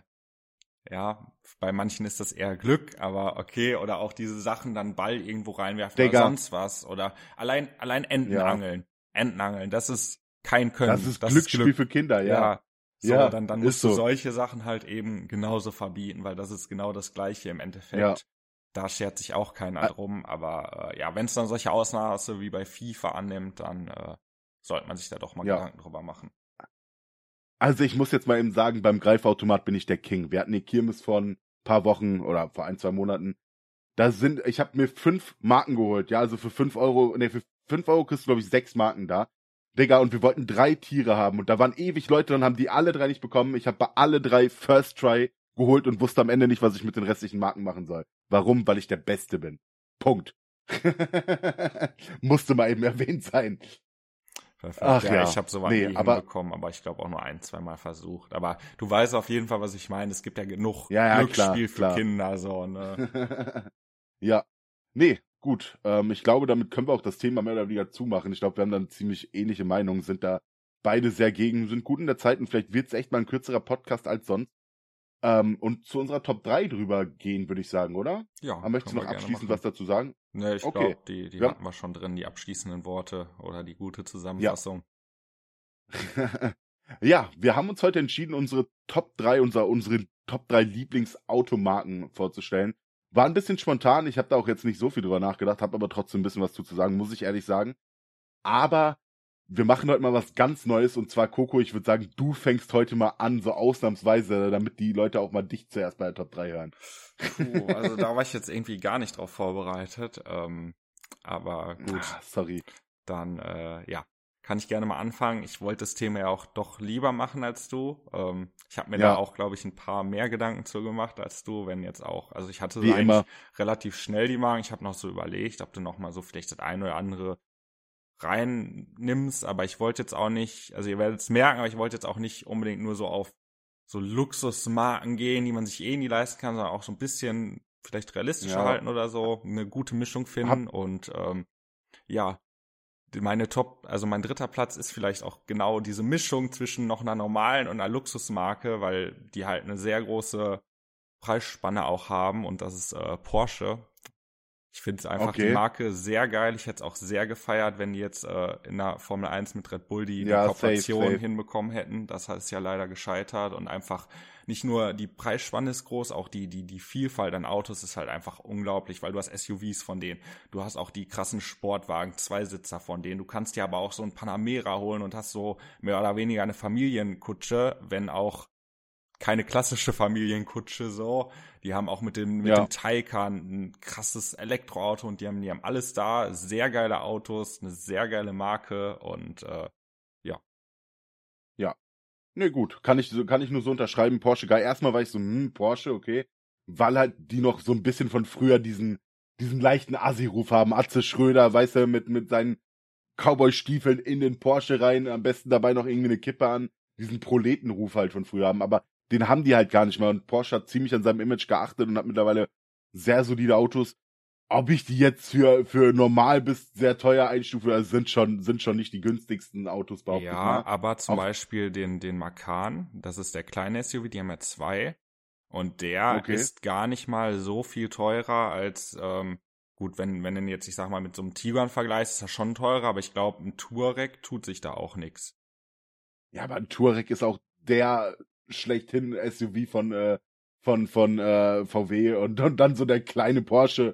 ja, bei manchen ist das eher Glück, aber okay, oder auch diese Sachen dann Ball irgendwo reinwerfen Digga. oder sonst was oder allein, allein Entenangeln. Entenangeln, das ist kein Können. Das ist Glücksspiel für Kinder, ja. ja. So, Ja, dann, dann musst du so. solche Sachen halt eben genauso verbieten, weil das ist genau das Gleiche im Endeffekt. Ja. Da schert sich auch keiner Ä- drum, aber äh, ja, wenn es dann solche so wie bei FIFA annimmt, dann äh, sollte man sich da doch mal Ja. Gedanken drüber machen. Also ich muss jetzt mal eben sagen, beim Greifautomat bin ich der King. Wir hatten die Kirmes vor ein paar Wochen oder vor ein, zwei Monaten. Da sind, ich habe mir fünf Marken geholt, ja, also für fünf Euro, nee, für fünf Euro kriegst du, glaube ich, sechs Marken da. Digga, und wir wollten drei Tiere haben und da waren ewig Leute, dann haben die alle drei nicht bekommen. Ich habe bei alle drei First Try geholt und wusste am Ende nicht, was ich mit den restlichen Marken machen soll. Warum? Weil ich der Beste bin. Punkt. Musste mal eben erwähnt sein. Perfekt. Ach ja, ja. ich habe sowas Nee, nie aber- hinbekommen, aber ich glaube auch nur ein, zwei Mal versucht. Aber du weißt auf jeden Fall, was ich meine. Es gibt ja genug Ja, ja, Glücksspiel klar, für klar. Kinder, so, ne? ja. Nee, gut. Ähm, ich glaube, damit können wir auch das Thema mehr oder weniger zumachen. Ich glaube, wir haben dann ziemlich ähnliche Meinungen, sind da beide sehr gegen, sind gut in der Zeit und vielleicht wird's echt mal ein kürzerer Podcast als sonst. Ähm, und zu unserer Top 3 drüber gehen, würde ich sagen, oder? Ja. Aber möchtest du noch abschließend was dazu sagen? Ne, ich Okay. glaube, die, die Ja. hatten wir schon drin, die abschließenden Worte oder die gute Zusammenfassung. ja, wir haben uns heute entschieden, unsere Top 3, unser, unsere Top 3 Lieblingsautomarken vorzustellen. War ein bisschen spontan, ich habe da auch jetzt nicht so viel drüber nachgedacht, habe aber trotzdem ein bisschen was zu, zu sagen, muss ich ehrlich sagen. Aber wir machen heute mal was ganz Neues und zwar, Coco, ich würde sagen, du fängst heute mal an, so ausnahmsweise, damit die Leute auch mal dich zuerst bei der Top 3 hören. Puh, also da war ich jetzt irgendwie gar nicht drauf vorbereitet. Ähm, aber gut, Ah, sorry. dann äh, ja, kann ich gerne mal anfangen. Ich wollte das Thema ja auch doch lieber machen als du. Ähm, ich habe mir Ja. da auch, glaube ich, ein paar mehr Gedanken zu gemacht als du, wenn jetzt auch. Also ich hatte so Wie eigentlich immer. relativ schnell die Magen. Ich habe noch so überlegt, ob du noch mal so vielleicht das eine oder andere reinnimmst, aber ich wollte jetzt auch nicht, also ihr werdet es merken, aber ich wollte jetzt auch nicht unbedingt nur so auf so Luxusmarken gehen, die man sich eh nie leisten kann, sondern auch so ein bisschen vielleicht realistischer Ja. halten oder so, eine gute Mischung finden und ähm, ja, meine Top, also mein dritter Platz ist vielleicht auch genau diese Mischung zwischen noch einer normalen und einer Luxusmarke, weil die halt eine sehr große Preisspanne auch haben und das ist äh, Porsche. Ich finde es einfach okay. die Marke sehr geil. Ich hätte es auch sehr gefeiert, wenn die jetzt äh, in der Formel 1 mit Red Bull die, ja, die Kooperation safe, safe. hinbekommen hätten. Das ist ja leider gescheitert und einfach nicht nur die Preisspanne ist groß, auch die, die, die Vielfalt an Autos ist halt einfach unglaublich, weil du hast SUVs von denen, du hast auch die krassen Sportwagen, Zweisitzer von denen, du kannst dir aber auch so ein Panamera holen und hast so mehr oder weniger eine Familienkutsche, wenn auch keine klassische Familienkutsche so. Die haben auch mit dem, mit ja. dem Taycan ein krasses Elektroauto und die haben, die haben alles da. Sehr geile Autos, eine sehr geile Marke und äh, ja. Ja. Ne, gut. Kann ich, kann ich nur so unterschreiben. Porsche geil. Erstmal war ich so, hm, Porsche, okay. Weil halt die noch so ein bisschen von früher diesen, diesen leichten Assi-Ruf haben. Atze Schröder, weißt du, mit, mit seinen Cowboy-Stiefeln in den Porsche rein, am besten dabei noch irgendwie eine Kippe an. Diesen Proletenruf halt von früher haben. Aber den haben die halt gar nicht mehr. Und Porsche hat ziemlich an seinem Image geachtet und hat mittlerweile sehr solide Autos. Ob ich die jetzt für, für normal bis sehr teuer einstufe, also sind schon, sind schon nicht die günstigsten Autos behauptet. Ja, mal. aber zum Auch Beispiel den, den Macan, das ist der kleine SUV, die haben ja zwei. Und der okay. ist gar nicht mal so viel teurer als, ähm, gut, wenn, wenn du jetzt, ich sag mal, mit so einem Tiguan vergleichst, ist er schon teurer, aber ich glaube, ein Touareg tut sich da auch nix. Ja, aber ein Touareg ist auch der schlechthin SUV von, äh, von, von äh, VW und, und dann so der kleine Porsche.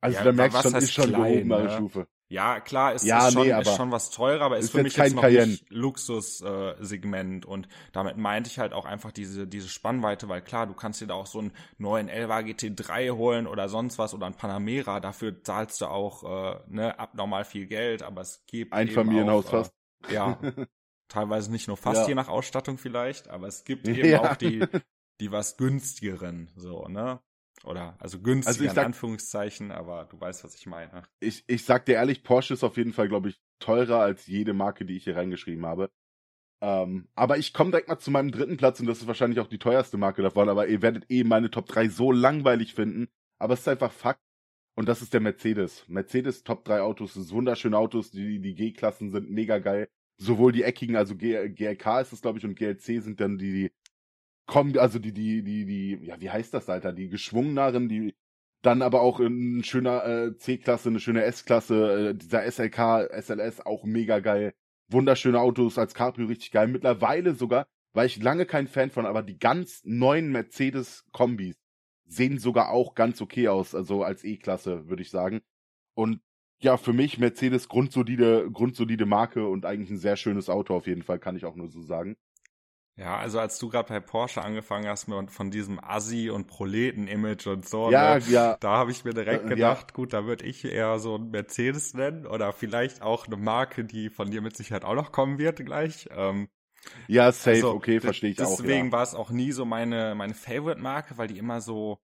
Also ja, da merkst du schon, ist schon klein, gehobenere ne? Stufe. Ja, klar, ist, ja, ist, schon, nee, ist schon was teurer, aber ist, ist für mich jetzt noch Cayenne. nicht Luxussegment. Äh, und damit meinte ich halt auch einfach diese, diese Spannweite, weil klar, du kannst dir da auch so einen neuen Elva GT3 holen oder sonst was oder ein Panamera, dafür zahlst du auch äh, ne, abnormal viel Geld, aber es gibt ein Familienhaus fast. Äh, ja, Teilweise nicht nur fast ja. je nach Ausstattung vielleicht, aber es gibt eben ja. auch die, die was günstigeren, so, ne? Oder, also günstiger also in sag, Anführungszeichen, aber du weißt, was ich meine. Ich, ich sag dir ehrlich, Porsche ist auf jeden Fall, glaube ich, teurer als jede Marke, die ich hier reingeschrieben habe. Ähm, aber ich komme direkt mal zu meinem dritten Platz und das ist wahrscheinlich auch die teuerste Marke davon, aber ihr werdet eh meine Top 3 so langweilig finden. Aber es ist einfach Fakt. Und das ist der Mercedes. Mercedes Top 3 Autos, das sind wunderschöne Autos, die, die G-Klassen sind mega geil sowohl die eckigen, also GLK ist es, glaube ich, und GLC sind dann die, die kommen, also die, die, die, die, ja, wie heißt das, Alter, die geschwungeneren, die dann aber auch in schöner äh, C-Klasse, eine schöne S-Klasse, äh, dieser SLK, SLS, auch mega geil. Wunderschöne Autos als Cabrio, richtig geil. Mittlerweile sogar, war ich lange kein Fan von, aber die ganz neuen Mercedes-Kombis sehen sogar auch ganz okay aus, also als E-Klasse, würde ich sagen. Und ja, für mich Mercedes grundsolide, grundsolide Marke und eigentlich ein sehr schönes Auto auf jeden Fall, kann ich auch nur so sagen. Ja, also als du gerade bei Porsche angefangen hast mit von diesem Assi und Proleten-Image und so, ja, ne, ja. da habe ich mir direkt äh, gedacht, ja. gut, da würde ich eher so ein Mercedes nennen oder vielleicht auch eine Marke, die von dir mit Sicherheit auch noch kommen wird gleich. Ähm, ja, safe, also, okay, verstehe ich deswegen auch. Deswegen ja. war es auch nie so meine meine Favorite-Marke, weil die immer so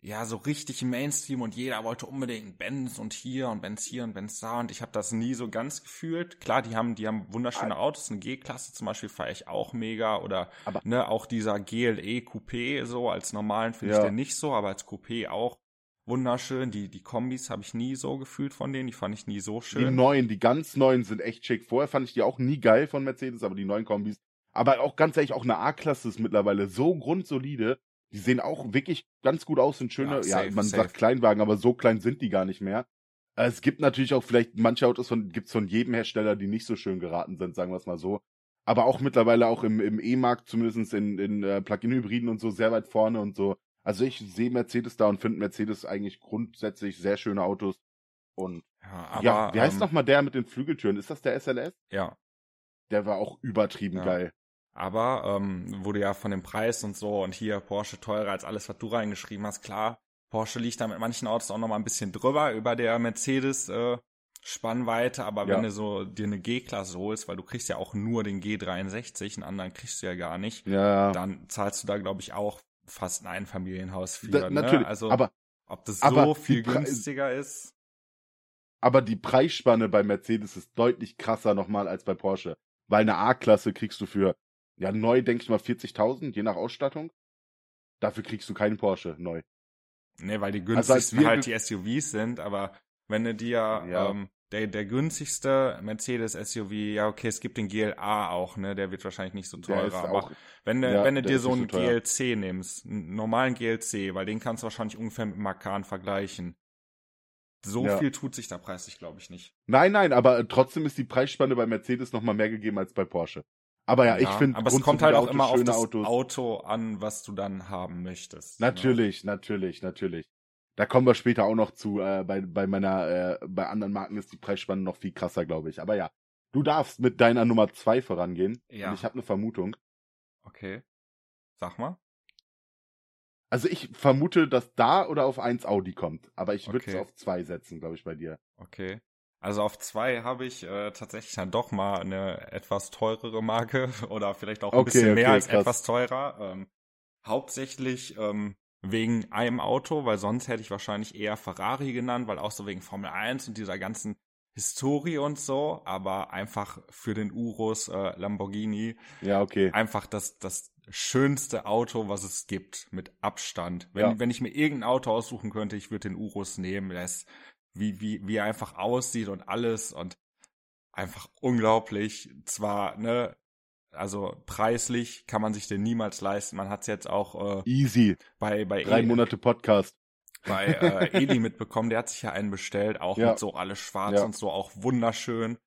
ja, so richtig Mainstream und jeder wollte unbedingt Benz und hier und Benz hier und Benz da und ich habe das nie so ganz gefühlt. Klar, die haben, die haben wunderschöne Autos, eine G-Klasse zum Beispiel fahre ich auch mega oder aber ne, auch dieser GLE Coupé so als normalen finde ja. ich den nicht so, aber als Coupé auch wunderschön. Die, die Kombis habe ich nie so gefühlt von denen, die fand ich nie so schön. Die neuen, die ganz neuen sind echt schick. Vorher fand ich die auch nie geil von Mercedes, aber die neuen Kombis. Aber auch ganz ehrlich, auch eine A-Klasse ist mittlerweile so grundsolide die sehen auch wirklich ganz gut aus, sind schöne, ja, safe, ja man safe. sagt Kleinwagen, aber so klein sind die gar nicht mehr. Äh, es gibt natürlich auch vielleicht manche Autos von, gibt's von jedem Hersteller, die nicht so schön geraten sind, sagen wir es mal so. Aber auch mittlerweile auch im, im E-Markt, zumindest in, in äh, Plug-in-Hybriden und so, sehr weit vorne und so. Also ich sehe Mercedes da und finde Mercedes eigentlich grundsätzlich sehr schöne Autos. Und ja, aber, ja wie heißt ähm, nochmal der mit den Flügeltüren? Ist das der SLS? Ja. Der war auch übertrieben ja. geil. Aber ähm, wurde ja von dem Preis und so und hier Porsche teurer als alles, was du reingeschrieben hast, klar. Porsche liegt da mit manchen Autos auch noch mal ein bisschen drüber über der Mercedes äh, Spannweite, aber ja. wenn du so dir eine G-Klasse holst, weil du kriegst ja auch nur den G63, einen anderen kriegst du ja gar nicht, ja. dann zahlst du da glaube ich auch fast ein Einfamilienhaus für. Da, ne? Natürlich, also aber ob das so viel günstiger ist. Aber die Preisspanne bei Mercedes ist deutlich krasser nochmal als bei Porsche. Weil eine A-Klasse kriegst du für ja, neu denke ich mal 40.000, je nach Ausstattung. Dafür kriegst du keinen Porsche neu. Nee, weil die also günstigsten also halt die SUVs sind, aber wenn du dir ja. ähm, der, der günstigste Mercedes SUV, ja okay, es gibt den GLA auch, ne, der wird wahrscheinlich nicht so teurer, aber auch, wenn du, ja, wenn du dir so einen so GLC nimmst, einen normalen GLC, weil den kannst du wahrscheinlich ungefähr mit Macan vergleichen. so ja. viel tut sich da preislich, glaube ich, nicht. Nein, nein, aber trotzdem ist die Preisspanne bei Mercedes noch mal mehr gegeben als bei Porsche. Aber ja, ja ich finde, aber es kommt halt auch immer auf das Autos. Auto an, was du dann haben möchtest. Ne? Natürlich, ne? natürlich, natürlich. Da kommen wir später auch noch zu. Äh, bei, bei meiner, äh, bei anderen Marken ist die Preisspanne noch viel krasser, glaube ich. Aber ja, du darfst mit deiner Nummer zwei vorangehen. Ja. Und ich habe eine Vermutung. Okay. Sag mal. Also ich vermute, dass da oder auf eins Audi kommt. Aber ich würde es okay. auf zwei setzen, glaube ich, bei dir. Okay. Also auf zwei habe ich äh, tatsächlich dann doch mal eine etwas teurere Marke oder vielleicht auch ein okay, bisschen mehr okay, als krass. etwas teurer. Ähm, hauptsächlich ähm, wegen einem Auto, weil sonst hätte ich wahrscheinlich eher Ferrari genannt, weil auch so wegen Formel 1 und dieser ganzen Historie und so, aber einfach für den Urus äh, Lamborghini. Ja, okay. Einfach das, das schönste Auto, was es gibt, mit Abstand. Wenn, ja. wenn ich mir irgendein Auto aussuchen könnte, ich würde den Urus nehmen. Der ist wie, wie, wie er einfach aussieht und alles und einfach unglaublich. Zwar, ne, also preislich kann man sich den niemals leisten. Man hat es jetzt auch äh, easy bei bei drei e Monate Podcast bei äh, Eli mitbekommen. Der hat sich ja einen bestellt, auch ja. mit so alles schwarz ja. und so, auch wunderschön.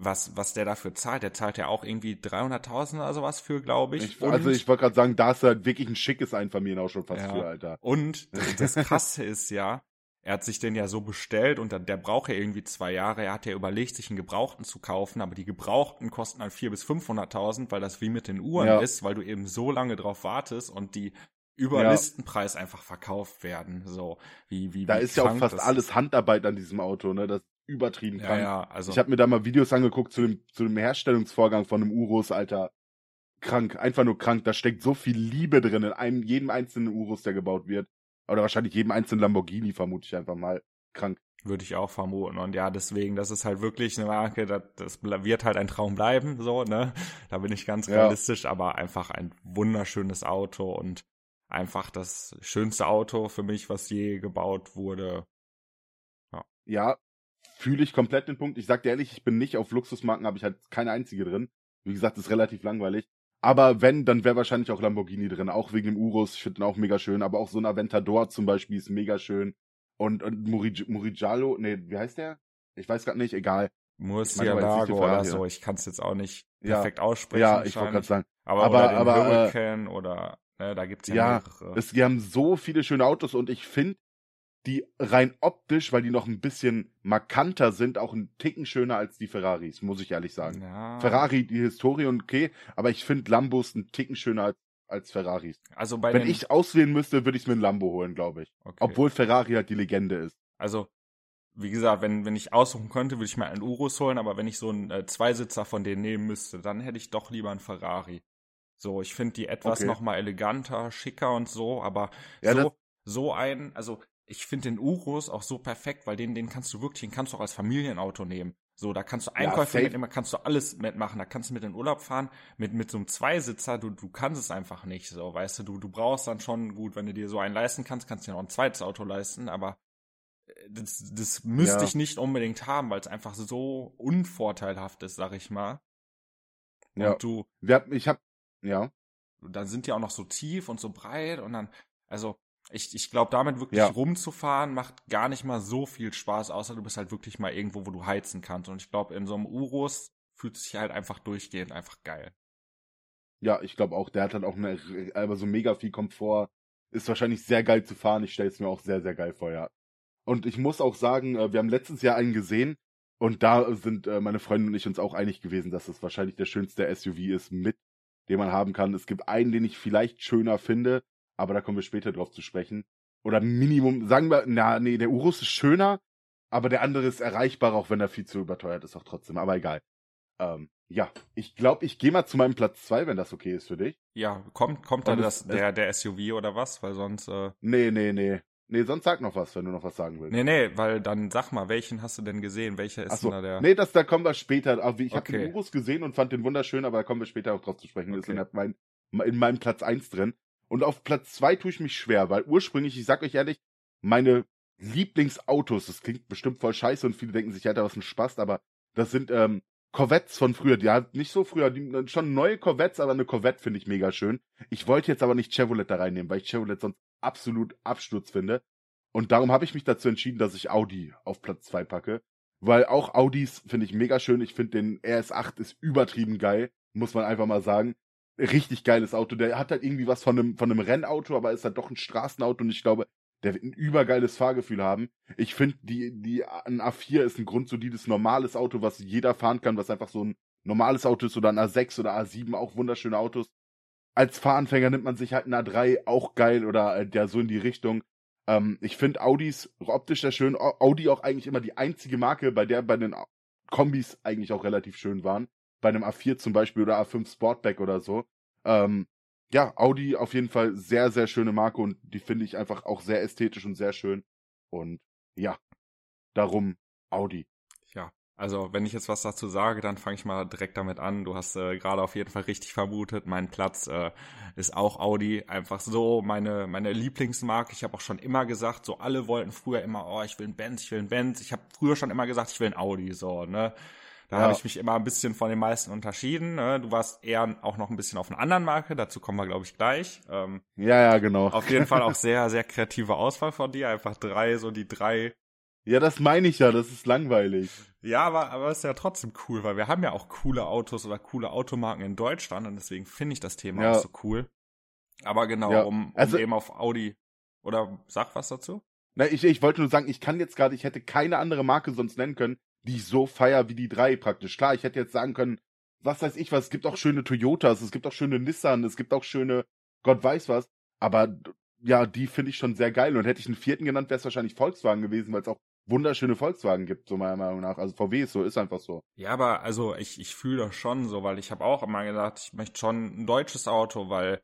Was was der dafür zahlt, der zahlt ja auch irgendwie 300.000 oder sowas für, glaube ich. ich also ich wollte gerade sagen, da ist halt wirklich ein schickes Einfamilienhaus schon fast ja. für, Alter. Und das Krasse ist ja, er hat sich den ja so bestellt und der, der braucht ja irgendwie zwei Jahre. Er hat ja überlegt, sich einen Gebrauchten zu kaufen, aber die Gebrauchten kosten dann vier bis 500.000, weil das wie mit den Uhren ja. ist, weil du eben so lange drauf wartest und die über ja. Listenpreis einfach verkauft werden. So wie wie. Da wie ist ja auch fast alles Handarbeit an diesem Auto, ne? Das übertrieben kann. Ja, ja, also ich habe mir da mal Videos angeguckt zu dem zu dem Herstellungsvorgang von einem Urus, Alter. Krank, einfach nur krank. Da steckt so viel Liebe drin in einem jedem einzelnen Urus, der gebaut wird. Oder wahrscheinlich jedem einzelnen Lamborghini, vermute ich einfach mal. Krank. Würde ich auch vermuten. Und ja, deswegen, das ist halt wirklich eine Marke, das, das wird halt ein Traum bleiben, so, ne? Da bin ich ganz ja. realistisch, aber einfach ein wunderschönes Auto und einfach das schönste Auto für mich, was je gebaut wurde. Ja, ja fühle ich komplett den Punkt. Ich sag dir ehrlich, ich bin nicht auf Luxusmarken, habe ich halt keine einzige drin. Wie gesagt, ist relativ langweilig. Aber wenn, dann wäre wahrscheinlich auch Lamborghini drin, auch wegen dem Urus. Ich finde den auch mega schön. Aber auch so ein Aventador zum Beispiel ist mega schön. Und, und Murigalo, nee, wie heißt der? Ich weiß gerade nicht, egal. Murcielago oder so, ich kann es jetzt auch nicht perfekt ja. aussprechen. Ja, ich wollte gerade sagen. Aber, aber, aber, äh, Hurricane oder, ne, da gibt's ja, ja mehrere. Es, die haben so viele schöne Autos und ich finde, die rein optisch, weil die noch ein bisschen markanter sind, auch ein Ticken schöner als die Ferraris, muss ich ehrlich sagen. Ja. Ferrari, die Historie und okay, aber ich finde Lambos ein Ticken schöner als, als Ferraris. Also bei Wenn ich auswählen müsste, würde ich mir ein Lambo holen, glaube ich. Okay. Obwohl Ferrari halt die Legende ist. Also, wie gesagt, wenn, wenn ich aussuchen könnte, würde ich mir einen Urus holen, aber wenn ich so einen äh, Zweisitzer von denen nehmen müsste, dann hätte ich doch lieber einen Ferrari. So, ich finde die etwas okay. noch mal eleganter, schicker und so, aber ja, so, so ein, also ich finde den Urus auch so perfekt, weil den, den kannst du wirklich, den kannst du auch als Familienauto nehmen. So, da kannst du Einkäufe ja, mitnehmen, kannst du alles mitmachen, da kannst du mit in den Urlaub fahren, mit, mit so einem Zweisitzer, du, du kannst es einfach nicht, so, weißt du, du, du brauchst dann schon, gut, wenn du dir so einen leisten kannst, kannst du dir noch ein zweites Auto leisten, aber äh, das, das müsste ja. ich nicht unbedingt haben, weil es einfach so unvorteilhaft ist, sag ich mal. Und ja. du. Ja, ich hab, ja. Dann sind die auch noch so tief und so breit und dann, also, ich, ich glaube, damit wirklich ja. rumzufahren macht gar nicht mal so viel Spaß, außer du bist halt wirklich mal irgendwo, wo du heizen kannst. Und ich glaube, in so einem Urus fühlt sich halt einfach durchgehend einfach geil. Ja, ich glaube auch, der hat halt auch eine, aber so mega viel Komfort. Ist wahrscheinlich sehr geil zu fahren. Ich stelle es mir auch sehr, sehr geil vor, ja. Und ich muss auch sagen, äh, wir haben letztes Jahr einen gesehen und da sind äh, meine Freundin und ich uns auch einig gewesen, dass es wahrscheinlich der schönste SUV ist mit, den man haben kann. Es gibt einen, den ich vielleicht schöner finde, aber da kommen wir später drauf zu sprechen. Oder Minimum, sagen wir, na, nee, der Urus ist schöner, aber der andere ist erreichbar, auch wenn er viel zu überteuert ist, auch trotzdem, aber egal. Ähm, ja, ich glaube, ich gehe mal zu meinem Platz zwei, wenn das okay ist für dich. Ja, kommt, kommt dann das, der, der SUV oder was? Weil sonst. Äh... Nee, nee, nee. Nee, sonst sag noch was, wenn du noch was sagen willst. Nee, nee, weil dann sag mal, welchen hast du denn gesehen? Welcher ist so, da der? Nee, das, da kommen wir später. Aber ich okay. habe den Urus gesehen und fand den wunderschön, aber da kommen wir später auch drauf zu sprechen. Okay. Ist in, mein, in meinem Platz eins drin. Und auf Platz zwei tue ich mich schwer, weil ursprünglich, ich sag euch ehrlich, meine Lieblingsautos, das klingt bestimmt voll scheiße und viele denken sich, Alter, was ein Spaß, aber das sind ähm, Corvettes von früher. Die hat nicht so früher, die, schon neue Corvettes, aber eine Corvette finde ich mega schön. Ich wollte jetzt aber nicht Chevrolet da reinnehmen, weil ich Chevrolet sonst absolut Absturz finde. Und darum habe ich mich dazu entschieden, dass ich Audi auf Platz zwei packe. Weil auch Audis finde ich mega schön. Ich finde den RS8 ist übertrieben geil, muss man einfach mal sagen. Richtig geiles Auto. Der hat halt irgendwie was von einem, von einem Rennauto, aber ist halt doch ein Straßenauto und ich glaube, der wird ein übergeiles Fahrgefühl haben. Ich finde, die, die, ein A4 ist ein grundsolides, normales Auto, was jeder fahren kann, was einfach so ein normales Auto ist oder ein A6 oder A7, auch wunderschöne Autos. Als Fahranfänger nimmt man sich halt ein A3, auch geil oder äh, der so in die Richtung. Ähm, ich finde Audis optisch sehr schön. Audi auch eigentlich immer die einzige Marke, bei der bei den Kombis eigentlich auch relativ schön waren. Bei einem A4 zum Beispiel oder A5 Sportback oder so. Ähm, ja, Audi auf jeden Fall sehr, sehr schöne Marke und die finde ich einfach auch sehr ästhetisch und sehr schön. Und ja, darum Audi. Ja, also wenn ich jetzt was dazu sage, dann fange ich mal direkt damit an. Du hast äh, gerade auf jeden Fall richtig vermutet. Mein Platz äh, ist auch Audi. Einfach so meine meine Lieblingsmarke. Ich habe auch schon immer gesagt, so alle wollten früher immer, oh, ich will ein Benz, ich will ein Benz. Ich habe früher schon immer gesagt, ich will ein Audi. So ne. Da ja. habe ich mich immer ein bisschen von den meisten unterschieden. Ne? Du warst eher auch noch ein bisschen auf einer anderen Marke, dazu kommen wir, glaube ich, gleich. Ähm, ja, ja, genau. Auf jeden Fall auch sehr, sehr kreative Auswahl von dir. Einfach drei, so die drei. Ja, das meine ich ja, das ist langweilig. Ja, aber, aber ist ja trotzdem cool, weil wir haben ja auch coole Autos oder coole Automarken in Deutschland und deswegen finde ich das Thema ja. auch so cool. Aber genau, ja. um, um also, eben auf Audi oder sag was dazu? Na, ich, ich wollte nur sagen, ich kann jetzt gerade, ich hätte keine andere Marke sonst nennen können, die ich so feier wie die drei praktisch. Klar, ich hätte jetzt sagen können, was weiß ich was, es gibt auch schöne Toyotas, es gibt auch schöne Nissan, es gibt auch schöne Gott weiß was, aber ja, die finde ich schon sehr geil und hätte ich einen vierten genannt, wäre es wahrscheinlich Volkswagen gewesen, weil es auch wunderschöne Volkswagen gibt, so meiner Meinung nach. Also VW ist so, ist einfach so. Ja, aber also ich, ich fühle das schon so, weil ich habe auch immer gedacht, ich möchte schon ein deutsches Auto, weil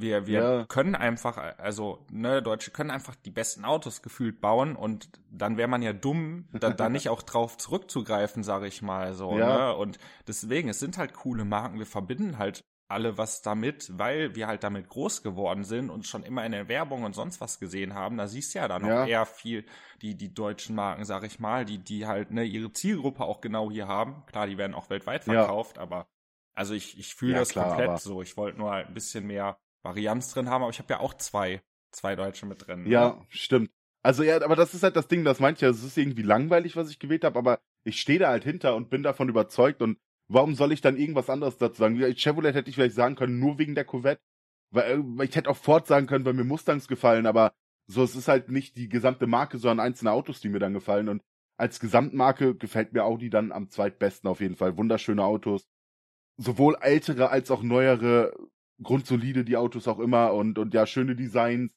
wir, wir ja. können einfach, also, ne, Deutsche können einfach die besten Autos gefühlt bauen und dann wäre man ja dumm, da, da nicht auch drauf zurückzugreifen, sage ich mal so. Ja. Ne? Und deswegen, es sind halt coole Marken, wir verbinden halt alle was damit, weil wir halt damit groß geworden sind und schon immer in der Werbung und sonst was gesehen haben. Da siehst du ja dann ja. auch eher viel die, die deutschen Marken, sag ich mal, die, die halt ne, ihre Zielgruppe auch genau hier haben. Klar, die werden auch weltweit verkauft, ja. aber also ich, ich fühle ja, das klar, komplett so. Ich wollte nur halt ein bisschen mehr Varianz drin haben, aber ich habe ja auch zwei, zwei Deutsche mit drin. Ne? Ja, stimmt. Also ja, aber das ist halt das Ding, das meint ja, es ist irgendwie langweilig, was ich gewählt habe, aber ich stehe da halt hinter und bin davon überzeugt und warum soll ich dann irgendwas anderes dazu sagen? Chevrolet hätte ich vielleicht sagen können, nur wegen der Corvette. Weil, weil ich hätte auch Ford sagen können, weil mir Mustangs gefallen, aber so, es ist halt nicht die gesamte Marke, sondern einzelne Autos, die mir dann gefallen. Und als Gesamtmarke gefällt mir Audi dann am zweitbesten auf jeden Fall. Wunderschöne Autos. Sowohl ältere als auch neuere grundsolide, die Autos auch immer und, und ja, schöne Designs.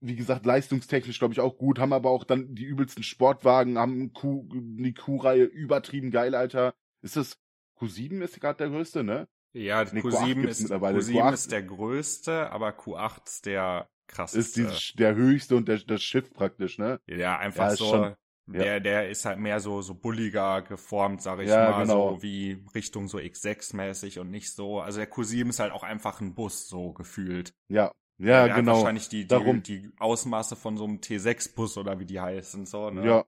Wie gesagt, leistungstechnisch glaube ich auch gut, haben aber auch dann die übelsten Sportwagen, haben Q, die Q-Reihe übertrieben geil, Alter. Ist das Q7 ist gerade der größte, ne? Ja, nee, Q7, ist, Q7 ist der größte, aber Q8 ist der krasseste. Ist die, der höchste und der, das Schiff praktisch, ne? Ja, einfach ja, so. Schon, der, der ist halt mehr so, so bulliger geformt, sag ich ja, mal, genau. so wie Richtung so X6-mäßig und nicht so. Also der Q7 ist halt auch einfach ein Bus, so gefühlt. Ja, ja, der genau. wahrscheinlich die, die, Darum. die Ausmaße von so einem T6-Bus oder wie die heißen, so, ne? Ja.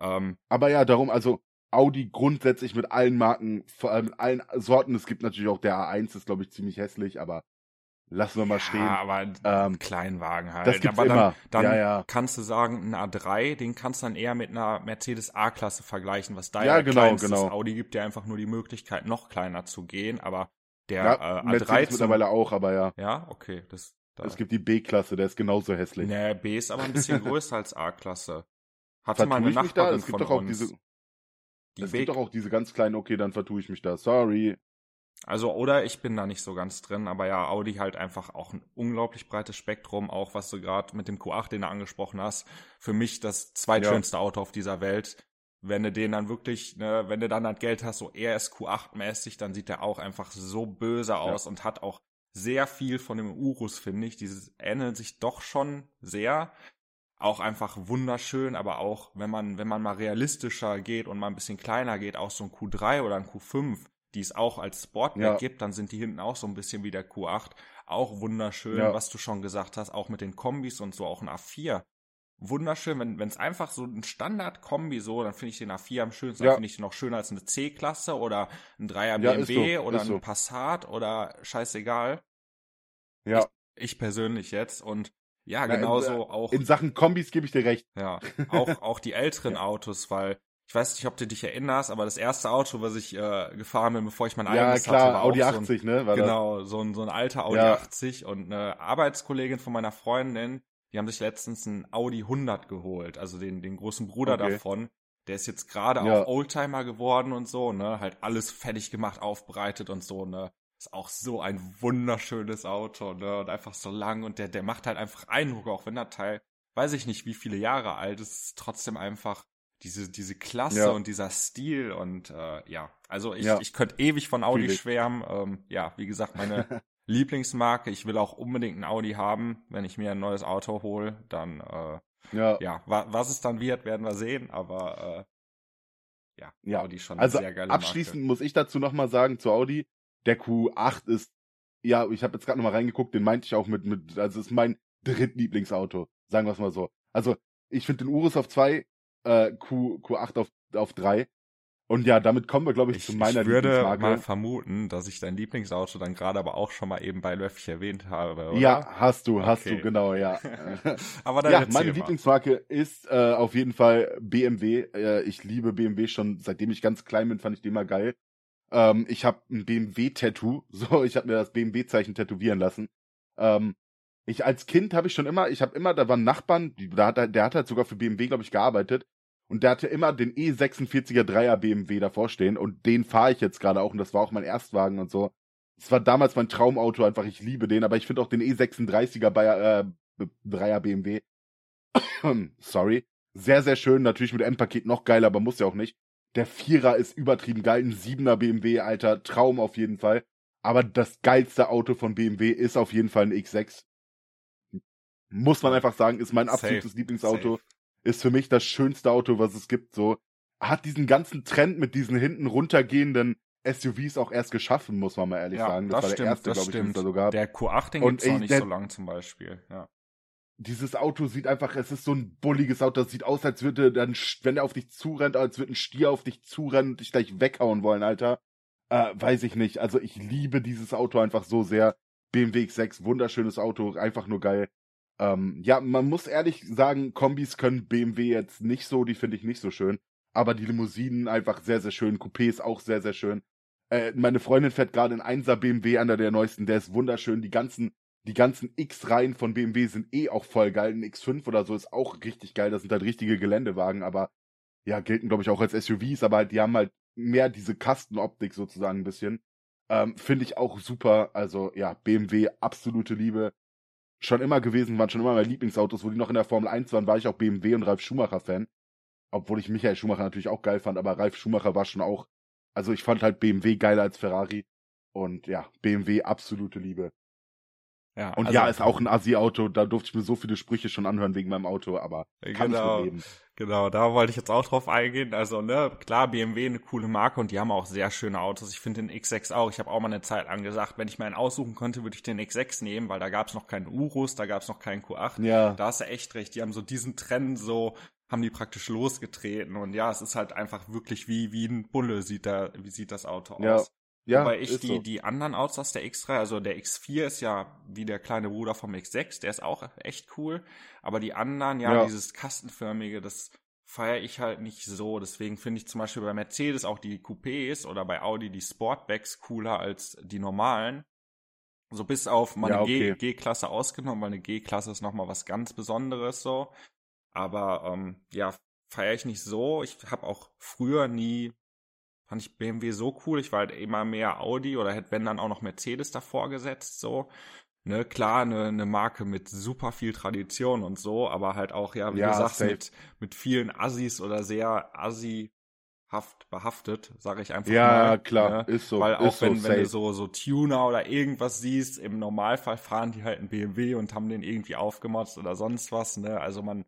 Ähm, Aber ja, darum, also Audi grundsätzlich mit allen Marken, vor allem mit allen Sorten. Es gibt natürlich auch der A1, ist glaube ich ziemlich hässlich, aber lassen wir mal stehen. Ja, aber ähm, Kleinwagen halt. Das gibt's aber dann, immer. dann ja, ja. kannst du sagen, ein A3, den kannst du dann eher mit einer Mercedes A-Klasse vergleichen, was da ja, ja genau. Genau. Audi gibt dir einfach nur die Möglichkeit, noch kleiner zu gehen, aber der ja, äh, A3 Mercedes mittlerweile auch, aber ja. Ja, okay, das da. Es gibt die B-Klasse, der ist genauso hässlich. Nee, B ist aber ein bisschen größer als A-Klasse. Hatte mal eine Nachbarin Es gibt doch auch uns. diese die es gibt doch auch diese ganz kleinen, okay, dann vertue ich mich da, sorry. Also, oder ich bin da nicht so ganz drin, aber ja, Audi halt einfach auch ein unglaublich breites Spektrum, auch was du gerade mit dem Q8, den du angesprochen hast, für mich das zweitschönste ja. Auto auf dieser Welt. Wenn du den dann wirklich, ne, wenn du dann das Geld hast, so rs Q8-mäßig, dann sieht der auch einfach so böse aus ja. und hat auch sehr viel von dem Urus, finde ich. Dieses ähnelt sich doch schon sehr auch einfach wunderschön, aber auch, wenn man, wenn man mal realistischer geht und mal ein bisschen kleiner geht, auch so ein Q3 oder ein Q5, die es auch als Sportback ja. gibt, dann sind die hinten auch so ein bisschen wie der Q8. Auch wunderschön, ja. was du schon gesagt hast, auch mit den Kombis und so, auch ein A4. Wunderschön, wenn es einfach so ein Standard-Kombi so, dann finde ich den A4 am schönsten, ja. dann finde ich den noch schöner als eine C-Klasse oder ein 3er BMW so, oder ein so. Passat oder scheißegal. Ja. Ich, ich persönlich jetzt und Ja, genau so äh, auch. In Sachen Kombis gebe ich dir recht. Ja, auch, auch die älteren Autos, weil ich weiß nicht, ob du dich erinnerst, aber das erste Auto, was ich äh, gefahren bin, bevor ich mein ja, eigenes klar, hatte, war Audi auch so 80, ein, ne? War genau, so ein, so ein alter Audi Ja. 80 und eine Arbeitskollegin von meiner Freundin, die haben sich letztens einen Audi 100 geholt, also den, den großen Bruder Okay. davon. Der ist jetzt gerade Ja. auch Oldtimer geworden und so, ne? Halt alles fertig gemacht, aufbereitet und so, ne? Ist auch so ein wunderschönes Auto, ne? Und einfach so lang und der, der macht halt einfach Eindruck, auch wenn der Teil, weiß ich nicht, wie viele Jahre alt ist, ist trotzdem einfach diese, diese Klasse Ja. und dieser Stil und äh, ja, also ich, Ja. ich könnte ewig von Audi ich. schwärmen. Ähm, ja, wie gesagt, meine Lieblingsmarke. Ich will auch unbedingt ein Audi haben. Wenn ich mir ein neues Auto hole, dann äh, Ja, ja, wa was es dann wird, werden wir sehen, aber äh, ja, Ja. Audi schon also sehr geile abschließend Marke. muss ich dazu nochmal sagen zu Audi, der Q8 ist, ja, ich habe jetzt gerade nochmal reingeguckt, den meinte ich auch mit, mit, also ist mein drittlieblingsauto, sagen wir es mal so. Also ich finde den Urus auf 2, äh, Q, Q8 auf, auf 3 und ja, damit kommen wir, glaube ich, Ich, zu meiner ich würde mal vermuten, dass ich dein Lieblingsauto dann gerade aber auch schon mal eben beiläufig erwähnt habe, oder? Ja, hast du, hast Okay. du, genau, ja. aber dann ja, meine mal. Lieblingsmarke ist äh, auf jeden Fall BMW. Äh, ich liebe BMW schon, seitdem ich ganz klein bin, fand ich den mal geil. Ähm, ich habe ein BMW-Tattoo, so, ich habe mir das BMW-Zeichen tätowieren lassen. Ähm, ich als Kind habe ich schon immer, ich habe immer, da waren Nachbarn, da hat, er- der hat halt sogar für BMW, glaube ich, gearbeitet. Und der hatte immer den E46er 3er BMW davor stehen und den fahre ich jetzt gerade auch und das war auch mein Erstwagen und so. Es war damals mein Traumauto einfach, ich liebe den, aber ich finde auch den E36er Bayer, äh, B- 3er BMW sorry, sehr, sehr schön, natürlich mit M-Paket noch geiler, aber muss ja auch nicht. Der Vierer ist übertrieben geil, ein Siebener BMW, Alter, Traum auf jeden Fall. Aber das geilste Auto von BMW ist auf jeden Fall ein X6. Muss man einfach sagen, ist mein Safe, absolutes Lieblingsauto. safe. Ist für mich das schönste Auto, was es gibt, so. Hat diesen ganzen Trend mit diesen hinten runtergehenden SUVs auch erst geschaffen, muss man mal ehrlich Ja, sagen. das war stimmt, der erste, das glaube ich, den es stimmt. da so gab. Der Q8, den Und gibt's noch ich- nicht der- so lang zum Beispiel, ja. dieses Auto sieht einfach, es ist so ein bulliges Auto, das sieht aus, als würde dann, wenn er auf dich zurennt, als würde ein Stier auf dich zurennen und dich gleich weghauen wollen, Alter. Äh, weiß ich nicht. Also ich liebe dieses Auto einfach so sehr. BMW X6, wunderschönes Auto, einfach nur geil. Ähm, ja, man muss ehrlich sagen, Kombis können BMW jetzt nicht so, die finde ich nicht so schön. Aber die Limousinen einfach sehr, sehr schön. Coupés auch sehr, sehr schön. Äh, meine Freundin fährt gerade einen 1er BMW, einer der neuesten, der ist wunderschön. Die ganzen die ganzen X-Reihen von BMW sind eh auch voll geil. Ein X5 oder so ist auch richtig geil. Das sind halt richtige Geländewagen, aber ja, gelten, glaube ich, auch als SUVs, aber halt, die haben halt mehr diese Kastenoptik sozusagen ein bisschen. Ähm, Finde ich auch super. Also ja, BMW, absolute Liebe. Schon immer gewesen, waren schon immer meine Lieblingsautos. Wo die noch in der Formel 1 waren, war ich auch BMW und Ralf Schumacher-Fan. Obwohl ich Michael Schumacher natürlich auch geil fand, aber Ralf Schumacher war schon auch. Also ich fand halt BMW geiler als Ferrari. Und ja, BMW, absolute Liebe. Ja, Und also- ja, ist auch ein Assi-Auto, da durfte ich mir so viele Sprüche schon anhören wegen meinem Auto, aber kann Genau. ich leben. Genau, da wollte ich jetzt auch drauf eingehen. Also, ne, klar, BMW eine coole Marke und die haben auch sehr schöne Autos. Ich finde den X6 auch. Ich habe auch mal eine Zeit lang gesagt, wenn ich mir einen aussuchen könnte, würde ich den X6 nehmen, weil da gab es noch keinen Urus, da gab es noch keinen Q8. Ja, Da hast du echt recht. Die haben so diesen Trend so, haben die praktisch losgetreten. Und ja, es ist halt einfach wirklich wie, wie ein Bulle sieht da, wie sieht das Auto Ja, aus. Ja, Wobei ich die, so. die anderen aus der X3, also der X4 ist ja wie der kleine Bruder vom X6, der ist auch echt cool. Aber die anderen, ja, Ja. dieses kastenförmige, das feiere ich halt nicht so. Deswegen finde ich zum Beispiel bei Mercedes auch die Coupés oder bei Audi die Sportbacks cooler als die normalen. So bis auf mal Ja, okay. G-Klasse ausgenommen, weil eine G-Klasse ist nochmal was ganz Besonderes so. Aber ähm, ja, feiere ich nicht so. Ich habe auch früher nie fand ich BMW so cool. Ich war halt immer mehr Audi oder hätte wenn dann auch noch Mercedes davor gesetzt, so. Ne, klar, eine, eine Marke mit super viel Tradition und so, aber halt auch, ja, wie Ja, du sagst, mit, mit vielen Assis oder sehr Assi-haft behaftet, sage ich einfach ja, mal. klar, Ne? ist so. Weil auch wenn, so, wenn du so, so Tuner oder irgendwas siehst, im Normalfall fahren die halt einen BMW und haben den irgendwie aufgemotzt oder sonst was, ne? Also man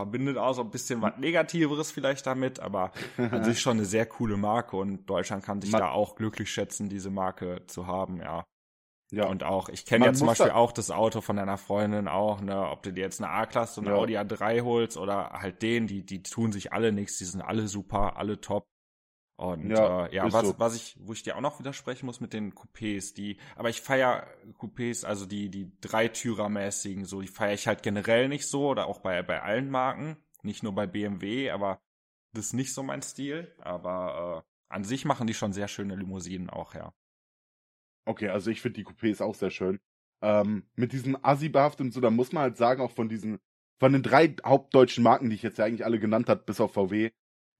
verbindet auch so ein bisschen was Negativeres vielleicht damit, aber an sich schon eine sehr coole Marke und Deutschland kann sich Man- da auch glücklich schätzen, diese Marke zu haben, ja. ja, Und auch, ich kenne ja zum Beispiel da- auch das Auto von deiner Freundin auch, ne, ob du dir jetzt eine A-Klasse und eine Ja. Audi A3 holst oder halt den, die, die tun sich alle nichts, die sind alle super, alle top. Und ja, äh, ja was, so. was ich, wo ich dir auch noch widersprechen muss mit den Coupés, die, aber ich feier Coupés, also die, die Dreitürer-mäßigen, so, die feiere ich halt generell nicht so oder auch bei, bei allen Marken, nicht nur bei BMW, aber das ist nicht so mein Stil, aber äh, an sich machen die schon sehr schöne Limousinen auch, ja. Okay, also ich finde die Coupés auch sehr schön. Ähm, mit diesem Assi-Behaft und so, da muss man halt sagen, auch von diesen, von den drei hauptdeutschen Marken, die ich jetzt ja eigentlich alle genannt habe, bis auf VW,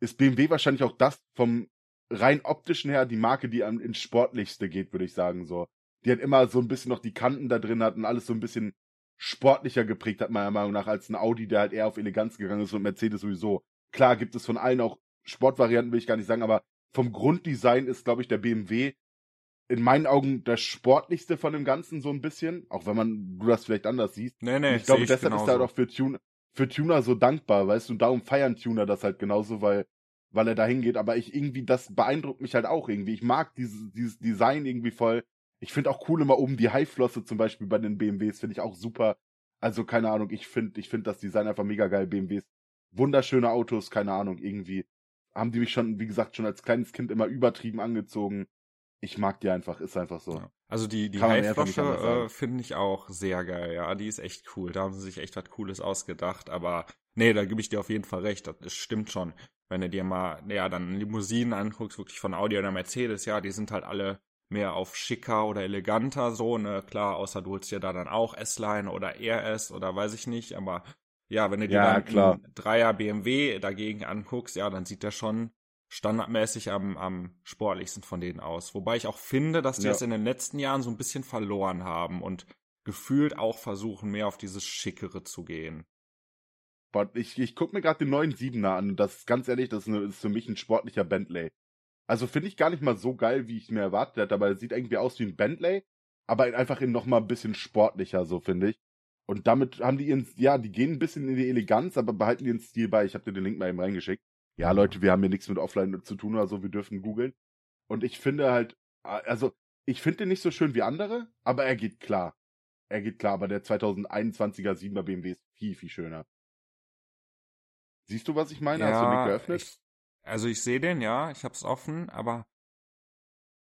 ist BMW wahrscheinlich auch das vom rein optischen her die Marke, die am ins Sportlichste geht, würde ich sagen, so. Die hat immer so ein bisschen noch die Kanten da drin hat und alles so ein bisschen sportlicher geprägt hat, meiner Meinung nach, als ein Audi, der halt eher auf Eleganz gegangen ist und Mercedes sowieso. Klar gibt es von allen auch Sportvarianten, will ich gar nicht sagen, aber vom Grunddesign ist, glaube ich, der BMW in meinen Augen das sportlichste von dem Ganzen so ein bisschen, auch wenn man du das vielleicht anders siehst. Nee, nee, ich glaube, deshalb genauso. ist er halt auch für, Tun für Tuner so dankbar, weißt du, und darum feiern Tuner das halt genauso, weil, weil er da hingeht. Aber ich irgendwie, das beeindruckt mich halt auch irgendwie. Ich mag dieses, dieses Design irgendwie voll. Ich finde auch cool immer oben die Highflosse zum Beispiel bei den BMWs, finde ich auch super. Also keine Ahnung, ich finde, ich finde das Design einfach mega geil. BMWs, wunderschöne Autos, keine Ahnung, irgendwie haben die mich schon, wie gesagt, schon als kleines Kind immer übertrieben angezogen ich mag die einfach, ist einfach so. Ja. Also die, die Haiflasche äh, finde ich auch sehr geil, ja. Die ist echt cool. Da haben sie sich echt was Cooles ausgedacht. Aber nee, da gebe ich dir auf jeden Fall recht. Das stimmt schon. Wenn du dir mal, ja, dann Limousinen anguckst, wirklich von Audi oder Mercedes, ja, die sind halt alle mehr auf schicker oder eleganter so, ne, klar, außer du holst dir da dann auch S-Line oder RS oder weiß ich nicht, aber ja, wenn du dir ja, dann klar. Dreier BMW dagegen anguckst, ja, dann sieht der schon standardmäßig am, am sportlichsten von denen aus. Wobei ich auch finde, dass die ja. es in den letzten Jahren so ein bisschen verloren haben und gefühlt auch versuchen, mehr auf dieses Schickere zu gehen. Ich, ich gucke mir gerade den neuen Siebener an. Das ist ganz ehrlich, das ist, eine, ist für mich ein sportlicher Bentley. Also finde ich gar nicht mal so geil, wie ich mir erwartet hätte, aber er sieht irgendwie aus wie ein Bentley, aber einfach in noch mal ein bisschen sportlicher, so finde ich. Und damit haben die ihren, ja, die gehen ein bisschen in die Eleganz, aber behalten ihren Stil bei. Ich habe dir den Link mal eben reingeschickt ja, Leute, wir haben hier nichts mit Offline zu tun oder so, wir dürfen googeln. Und ich finde halt, also, ich finde den nicht so schön wie andere, aber er geht klar. Er geht klar, aber der 2021er 7er BMW ist viel, viel schöner. Siehst du, was ich meine? Ja, Hast du den geöffnet? Ich, also ich sehe den, ja, ich hab's offen, aber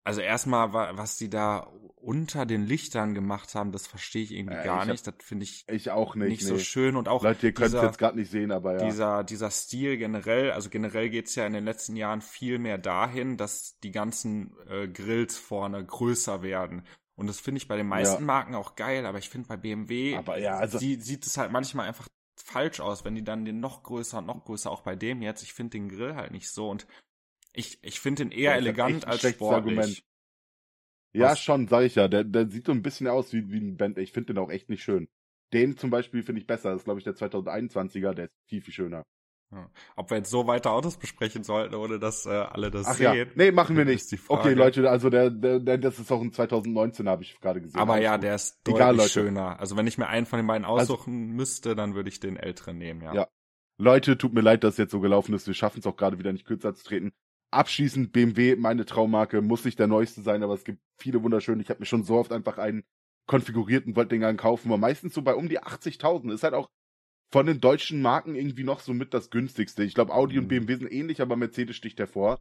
also erstmal, was die da unter den Lichtern gemacht haben, das verstehe ich irgendwie äh, gar ich nicht. das finde ich, ich auch nicht, nicht nee. so schön und auch Leute, ihr könnt es jetzt gerade nicht sehen, aber ja. Dieser dieser Stil generell, also generell geht's ja in den letzten Jahren viel mehr dahin, dass die ganzen äh, Grills vorne größer werden. Und das finde ich bei den meisten ja. Marken auch geil, aber ich finde bei BMW aber ja, also sie, sieht es halt manchmal einfach falsch aus, wenn die dann den noch größer und noch größer, auch bei dem jetzt. Ich finde den Grill halt nicht so und ich, ich finde den eher elegant als sportlich. Argument. Ja, Was? schon, sag ich ja. Der, der sieht so ein bisschen aus wie, wie ein Band. Ich finde den auch echt nicht schön. Den zum Beispiel finde ich besser. Das ist, glaube ich, der 2021er. Der ist viel, viel schöner. Ja. Ob wir jetzt so weiter Autos besprechen sollten, ohne dass äh, alle das Ach sehen. Ja. Nee, machen wir nicht. Okay, Leute, also der, der, der, das ist auch ein 2019, habe ich gerade gesehen. Aber ja, der ist deutlich Egal, schöner. Also wenn ich mir einen von den beiden also aussuchen also, müsste, dann würde ich den älteren nehmen, ja. Ja. Leute, tut mir leid, dass es jetzt so gelaufen ist. Wir schaffen es auch gerade wieder nicht kürzer zu treten. Abschließend BMW, meine Traummarke, muss nicht der neueste sein, aber es gibt viele wunderschöne. Ich habe mir schon so oft einfach einen konfigurierten wollte den kaufen, aber meistens so bei um die 80.000. Ist halt auch von den deutschen Marken irgendwie noch so mit das günstigste. Ich glaube, Audi mhm. und BMW sind ähnlich, aber Mercedes sticht hervor.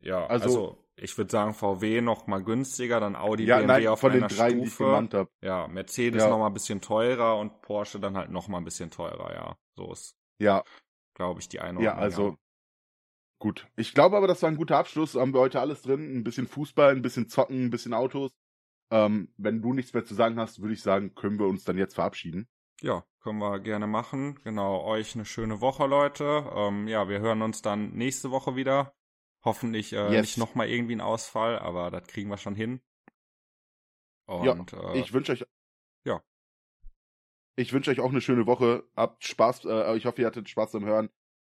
Ja, also, also ich würde sagen VW noch mal günstiger, dann Audi, ja, BMW nein, auf von einer den drei, Stufe. Die ich genannt hab. Ja, Mercedes ja. noch mal ein bisschen teurer und Porsche dann halt noch mal ein bisschen teurer, ja. So ist, ja, glaube ich, die Einordnung. Ja, also ja. Gut. Ich glaube aber, das war ein guter Abschluss. Haben wir heute alles drin. Ein bisschen Fußball, ein bisschen Zocken, ein bisschen Autos. Ähm, wenn du nichts mehr zu sagen hast, würde ich sagen, können wir uns dann jetzt verabschieden. Ja, können wir gerne machen. Genau, euch eine schöne Woche, Leute. Ähm, ja, wir hören uns dann nächste Woche wieder. Hoffentlich äh, yes. nicht nochmal irgendwie ein Ausfall, aber das kriegen wir schon hin. Und, ja, äh, ich wünsche euch. Ja. Ich wünsche euch auch eine schöne Woche. Habt Spaß. Äh, ich hoffe, ihr hattet Spaß beim Hören.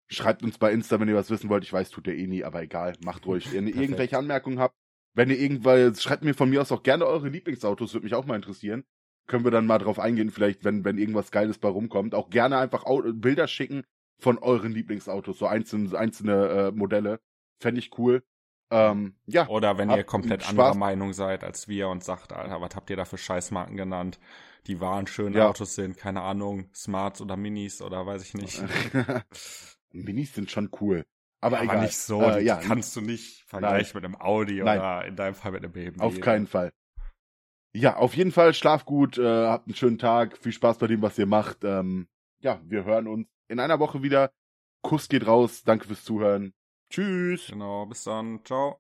Schreibt uns bei Insta, wenn ihr was wissen wollt. Ich weiß, tut ihr eh nie, aber egal. Macht ruhig. Wenn ihr irgendwelche Anmerkungen habt, wenn ihr irgendwann, schreibt mir von mir aus auch gerne eure Lieblingsautos, würde mich auch mal interessieren. Können wir dann mal drauf eingehen, vielleicht, wenn, wenn irgendwas Geiles bei rumkommt. Auch gerne einfach Bilder schicken von euren Lieblingsautos, so einzelne, einzelne äh, Modelle. Fände ich cool. Ähm, ja. Oder wenn ihr komplett Spaß. anderer Meinung seid als wir und sagt, Alter, was habt ihr da für Scheißmarken genannt? Die waren schöne ja. Autos sind, keine Ahnung, Smarts oder Minis oder weiß ich nicht. Minis sind schon cool. Aber, aber egal. nicht so, Äh, ja, kannst du nicht vergleichen mit einem Audi Nein. oder in deinem Fall mit einem BMW. Auf keinen Fall. Ja, auf jeden Fall, schlaf gut, äh, habt einen schönen Tag, viel Spaß bei dem, was ihr macht. Ähm, ja, wir hören uns in einer Woche wieder. Kuss geht raus, danke fürs Zuhören. Tschüss. Genau, bis dann. Ciao.